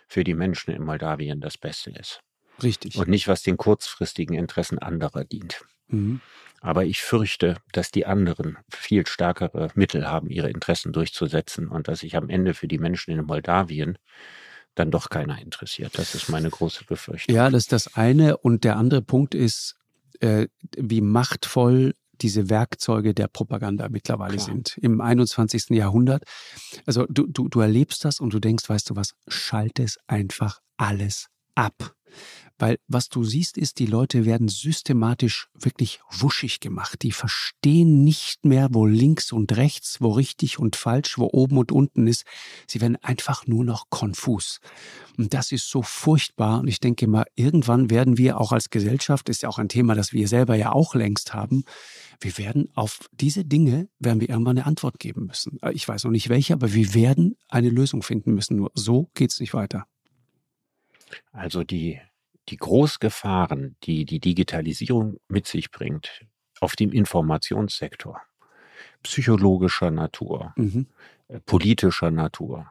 für die Menschen in Moldawien das Beste ist. Richtig. Und nicht, was den kurzfristigen Interessen anderer dient. Mhm. Aber ich fürchte, dass die anderen viel stärkere Mittel haben, ihre Interessen durchzusetzen und dass sich am Ende für die Menschen in Moldawien dann doch keiner interessiert. Das ist meine große Befürchtung. Ja, das ist das eine. Und der andere Punkt ist, äh, wie machtvoll diese Werkzeuge der Propaganda mittlerweile Klar. sind im 21. Jahrhundert. Also du, du, du erlebst das und du denkst, weißt du was, schalte es einfach alles ab. Weil was du siehst, ist, die Leute werden systematisch wirklich wuschig gemacht. Die verstehen nicht mehr, wo links und rechts, wo richtig und falsch, wo oben und unten ist. Sie werden einfach nur noch konfus. Und das ist so furchtbar. Und ich denke mal, irgendwann werden wir auch als Gesellschaft, ist ja auch ein Thema, das wir selber ja auch längst haben, wir werden auf diese Dinge, werden wir irgendwann eine Antwort geben müssen. Ich weiß noch nicht welche, aber wir werden eine Lösung finden müssen. Nur so geht es nicht weiter. Also die die Großgefahren, die die Digitalisierung mit sich bringt, auf dem Informationssektor, psychologischer Natur, mhm. Äh, politischer Natur,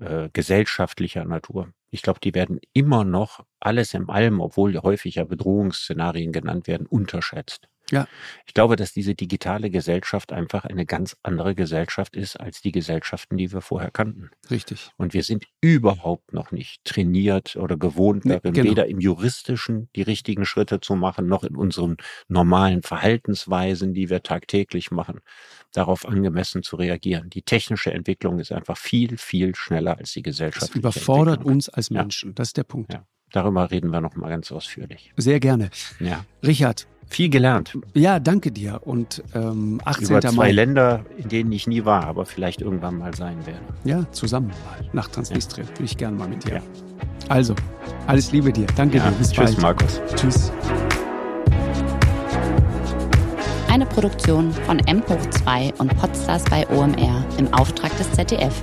äh, gesellschaftlicher Natur. Ich glaube, die werden immer noch alles im allem, obwohl häufig ja Bedrohungsszenarien genannt werden, unterschätzt. Ja. Ich glaube, dass diese digitale Gesellschaft einfach eine ganz andere Gesellschaft ist als die Gesellschaften, die wir vorher kannten. Richtig. Und wir sind überhaupt noch nicht trainiert oder gewohnt darin, nee, genau. weder im juristischen die richtigen Schritte zu machen, noch in unseren normalen Verhaltensweisen, die wir tagtäglich machen, darauf angemessen zu reagieren. Die technische Entwicklung ist einfach viel, viel schneller als die Gesellschaft. Das überfordert uns als Menschen. Ja. Das ist der Punkt. Ja. Darüber reden wir noch mal ganz ausführlich. Sehr gerne. Ja. Richard, viel gelernt. Ja, danke dir. Und ähm, 18. Über zwei Mai. Länder, in denen ich nie war, aber vielleicht irgendwann mal sein werde. Ja, zusammen mal nach Transnistrien. Ja. Würde ich gerne mal mit dir. Ja. Also, alles Liebe dir. Danke ja, dir. Bis tschüss, bald. Markus. Tschüss. Eine Produktion von M hoch 2 und Podstars bei OMR im Auftrag des ZDF.